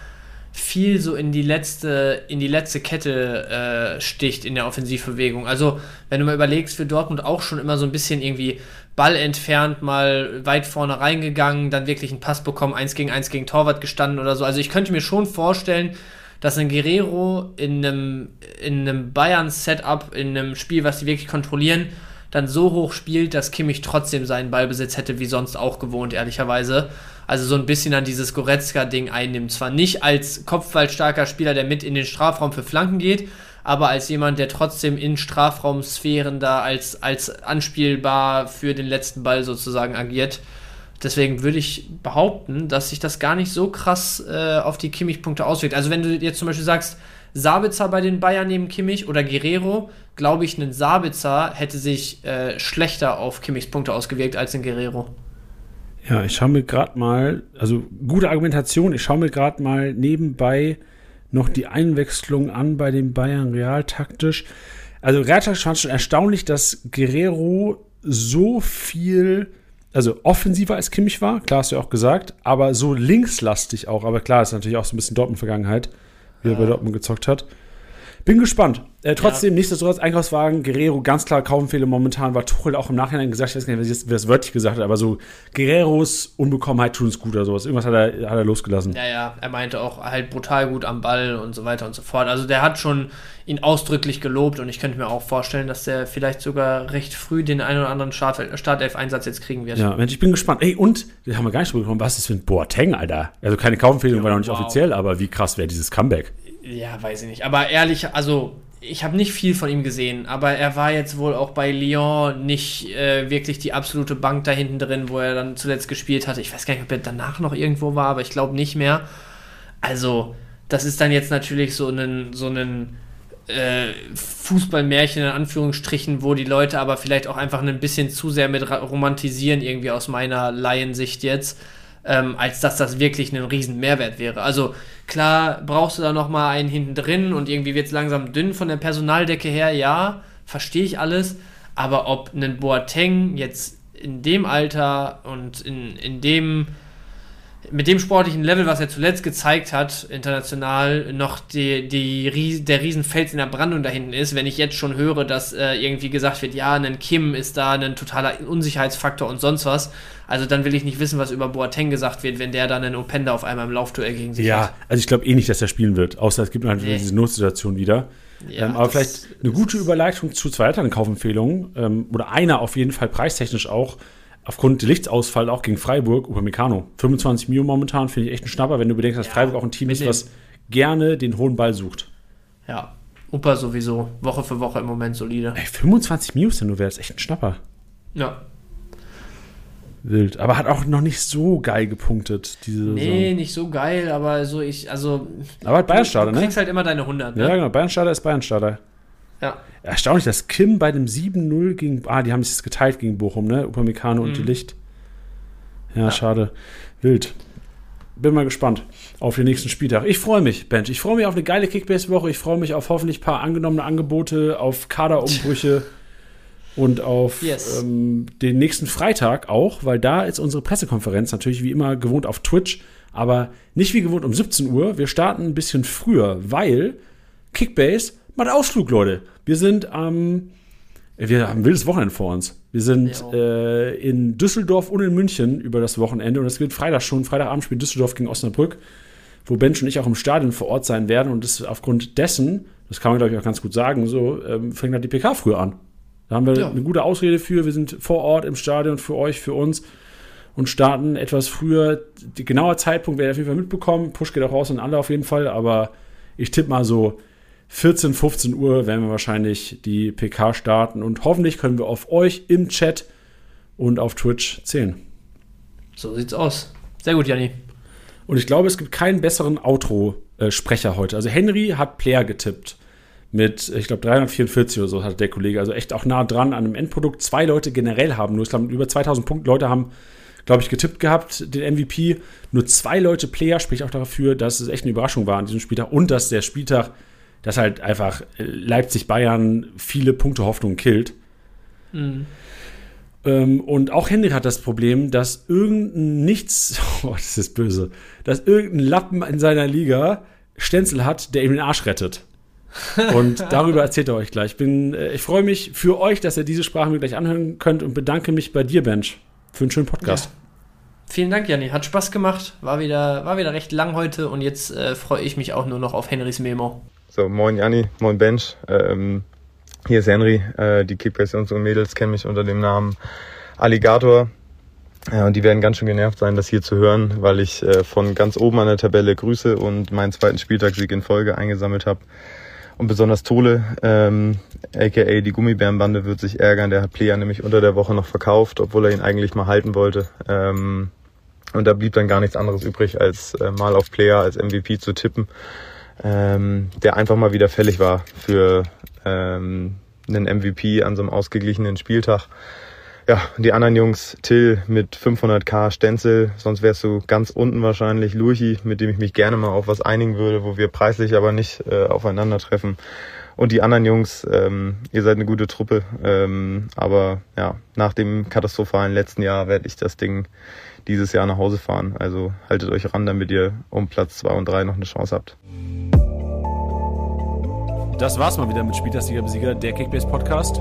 viel so in die letzte, in die letzte Kette äh, sticht in der Offensivbewegung. Also, wenn du mal überlegst, für Dortmund auch schon immer so ein bisschen irgendwie Ball entfernt, mal weit vorne reingegangen, dann wirklich einen Pass bekommen, eins gegen eins gegen Torwart gestanden oder so. Also ich könnte mir schon vorstellen, dass ein Guerrero in einem, in einem Bayern-Setup, in einem Spiel, was sie wirklich kontrollieren, dann so hoch spielt, dass Kimmich trotzdem seinen Ballbesitz hätte, wie sonst auch gewohnt, ehrlicherweise. Also so ein bisschen an dieses Goretzka-Ding einnimmt. Zwar nicht als kopfballstarker Spieler, der mit in den Strafraum für Flanken geht, aber als jemand, der trotzdem in Strafraumsphären da als, als anspielbar für den letzten Ball sozusagen agiert. Deswegen würde ich behaupten, dass sich das gar nicht so krass äh, auf die Kimmich-Punkte auswirkt. Also wenn du jetzt zum Beispiel sagst, Sabitzer bei den Bayern neben Kimmich oder Guerrero, glaube ich, ein Sabitzer hätte sich äh, schlechter auf Kimmichs Punkte ausgewirkt als ein Guerrero. Ja, ich schaue mir gerade mal, also gute Argumentation, ich schaue mir gerade mal nebenbei noch die Einwechslung an bei den Bayern realtaktisch. Also realtaktisch fand ich schon erstaunlich, dass Guerrero so viel, also offensiver als Kimmich war, klar hast du ja auch gesagt, aber so linkslastig auch, aber klar, ist natürlich auch so ein bisschen Dortmund-Vergangenheit, wie ja. er bei Dortmund gezockt hat. Bin gespannt. Äh, trotzdem, ja. nichtsdestotrotz, Einkaufswagen, Guerrero, ganz klar Kaufempfehle momentan, war Tuchel auch im Nachhinein gesagt, ich weiß nicht, wie das wörtlich gesagt hat, aber so Guerreros Unbekommenheit tut uns gut oder sowas. Irgendwas hat er, hat er losgelassen. Ja, ja, er meinte auch halt brutal gut am Ball und so weiter und so fort. Also der hat schon ihn ausdrücklich gelobt und ich könnte mir auch vorstellen, dass der vielleicht sogar recht früh den einen oder anderen Startelf-Einsatz jetzt kriegen wird. Ja, Mensch, ich bin gespannt. Ey, und, wir haben wir gar nicht drüber gekommen, was ist für ein Boateng, Alter? Also keine Kaufempfehlung, ja, war noch nicht wow. offiziell, aber wie krass wäre dieses Comeback? Ja, weiß ich nicht. Aber ehrlich, also ich habe nicht viel von ihm gesehen, aber er war jetzt wohl auch bei Lyon nicht äh, wirklich die absolute Bank da hinten drin, wo er dann zuletzt gespielt hatte. Ich weiß gar nicht, ob er danach noch irgendwo war, aber ich glaube nicht mehr. Also, das ist dann jetzt natürlich so ein, so ein äh, Fußballmärchen in Anführungsstrichen, wo die Leute aber vielleicht auch einfach ein bisschen zu sehr mit romantisieren, irgendwie aus meiner Laiensicht jetzt ähm, als dass das wirklich ein riesen Mehrwert wäre. Also klar brauchst du da noch mal einen hinten drin und irgendwie wird es langsam dünn von der Personaldecke her, ja, verstehe ich alles, aber ob ein Boateng jetzt in dem Alter und in, in dem mit dem sportlichen Level, was er zuletzt gezeigt hat, international, noch die, die, der Riesenfels in der Brandung da hinten ist, wenn ich jetzt schon höre, dass äh, irgendwie gesagt wird, ja, ein Kim ist da ein totaler Unsicherheitsfaktor und sonst was, also dann will ich nicht wissen, was über Boateng gesagt wird, wenn der dann einen Openda auf einmal im Laufduell gegen sich ja, hat. Ja, also ich glaube eh nicht, dass er spielen wird, außer es gibt halt nee. diese Notsituation wieder. Ja, ähm, aber vielleicht eine gute Überleitung zu zwei weiteren Kaufempfehlungen ähm, oder einer auf jeden Fall preistechnisch auch aufgrund des Lichtsausfalls auch gegen Freiburg, Upamecano. 25 Mio momentan finde ich echt ein Schnapper, wenn du bedenkst, dass ja, Freiburg auch ein Team ist, was gerne den hohen Ball sucht. Ja, Upa sowieso, Woche für Woche im Moment solide. Ey, 25 Mio sind nur wert, ist echt ein Schnapper. Ja. Wild. Aber hat auch noch nicht so geil gepunktet, diese Nee, Saison. nicht so geil, aber so ich, also. Aber halt Bayern-Starter, ne? Du kriegst halt immer deine 100, ne? Ja, genau. Bayern-Starter ist Bayern-Starter. Ja. Erstaunlich, dass Kim bei dem 7-0 gegen. Ah, die haben sich geteilt gegen Bochum, ne? Upamecano mhm. und die Licht. Ja, ja, schade. Wild. bin mal gespannt auf den nächsten Spieltag. Ich freue mich, Bench. Ich freue mich auf eine geile Kickbase-Woche. Ich freue mich auf hoffentlich ein paar angenommene Angebote, auf Kaderumbrüche und auf Yes. ähm, den nächsten Freitag auch, weil da ist unsere Pressekonferenz natürlich wie immer gewohnt auf Twitch, aber nicht wie gewohnt um 17 Uhr. Wir starten ein bisschen früher, weil Kickbase macht Ausflug, Leute. Wir sind am wir haben ein wildes Wochenende vor uns. Wir sind äh, in Düsseldorf und in München über das Wochenende und es wird Freitag schon, Freitagabend spielt Düsseldorf gegen Osnabrück, wo Bench und ich auch im Stadion vor Ort sein werden und das aufgrund dessen, das kann man glaube ich auch ganz gut sagen, so ähm, fängt halt die PK früher an. Da haben wir Ja. eine gute Ausrede für. Wir sind vor Ort im Stadion für euch, für uns und starten etwas früher. Die genaue Zeitpunkt werdet ihr auf jeden Fall mitbekommen. Push geht auch raus an alle auf jeden Fall, aber ich tippe mal so 14, 15 Uhr werden wir wahrscheinlich die PK starten und hoffentlich können wir auf euch im Chat und auf Twitch zählen. So sieht's aus. Sehr gut, Janni. Und ich glaube, es gibt keinen besseren Outro-Sprecher heute. Also Henry hat Player getippt mit, ich glaube, 344 oder so hat der Kollege. Also echt auch nah dran an einem Endprodukt. Zwei Leute generell haben nur, ich glaube, über 2000 Punkte Leute haben, glaube ich, getippt gehabt, den MVP. Nur zwei Leute Player spricht auch dafür, dass es echt eine Überraschung war an diesem Spieltag und dass der Spieltag, dass halt einfach äh, Leipzig-Bayern viele Punkte Hoffnung killt. Ähm, und auch Henry hat das Problem, dass irgendein Nichts, oh, das ist böse, dass irgendein Lappen in seiner Liga Stenzel hat, der ihm den Arsch rettet. Und darüber erzählt er euch gleich. Ich, bin, äh, ich freue mich für euch, dass ihr diese Sprache mir gleich anhören könnt und bedanke mich bei dir, Bench, für einen schönen Podcast. Vielen Dank, Janni. Hat Spaß gemacht. War wieder, war wieder recht lang heute und jetzt äh, freue ich mich auch nur noch auf Henrys Memo. So, moin Janni, moin Bench. Ähm, hier ist Henry. Äh, die Kickbase Jungs und Mädels kennen mich unter dem Namen Alligator. Ja, und die werden ganz schön genervt sein, das hier zu hören, weil ich äh, von ganz oben an der Tabelle grüße und meinen zweiten Spieltagssieg in Folge eingesammelt habe. Und besonders Tole, ähm, aka die Gummibärenbande, wird sich ärgern. Der hat Player nämlich unter der Woche noch verkauft, obwohl er ihn eigentlich mal halten wollte. Ähm, und da blieb dann gar nichts anderes übrig, als äh, mal auf Player als MVP zu tippen ähm, der einfach mal wieder fällig war für ähm, einen MVP an so einem ausgeglichenen Spieltag. Ja, die anderen Jungs, Till mit 500k Stenzel, sonst wärst du ganz unten wahrscheinlich, Lurchi, mit dem ich mich gerne mal auf was einigen würde, wo wir preislich aber nicht äh, aufeinandertreffen. Und die anderen Jungs, ähm, ihr seid eine gute Truppe, ähm, aber ja, nach dem katastrophalen letzten Jahr werde ich das Ding dieses Jahr nach Hause fahren. Also haltet euch ran, damit ihr um Platz zwei und drei noch eine Chance habt. Das war's mal wieder mit Spieltagssieger Besieger, der Kickbase Podcast.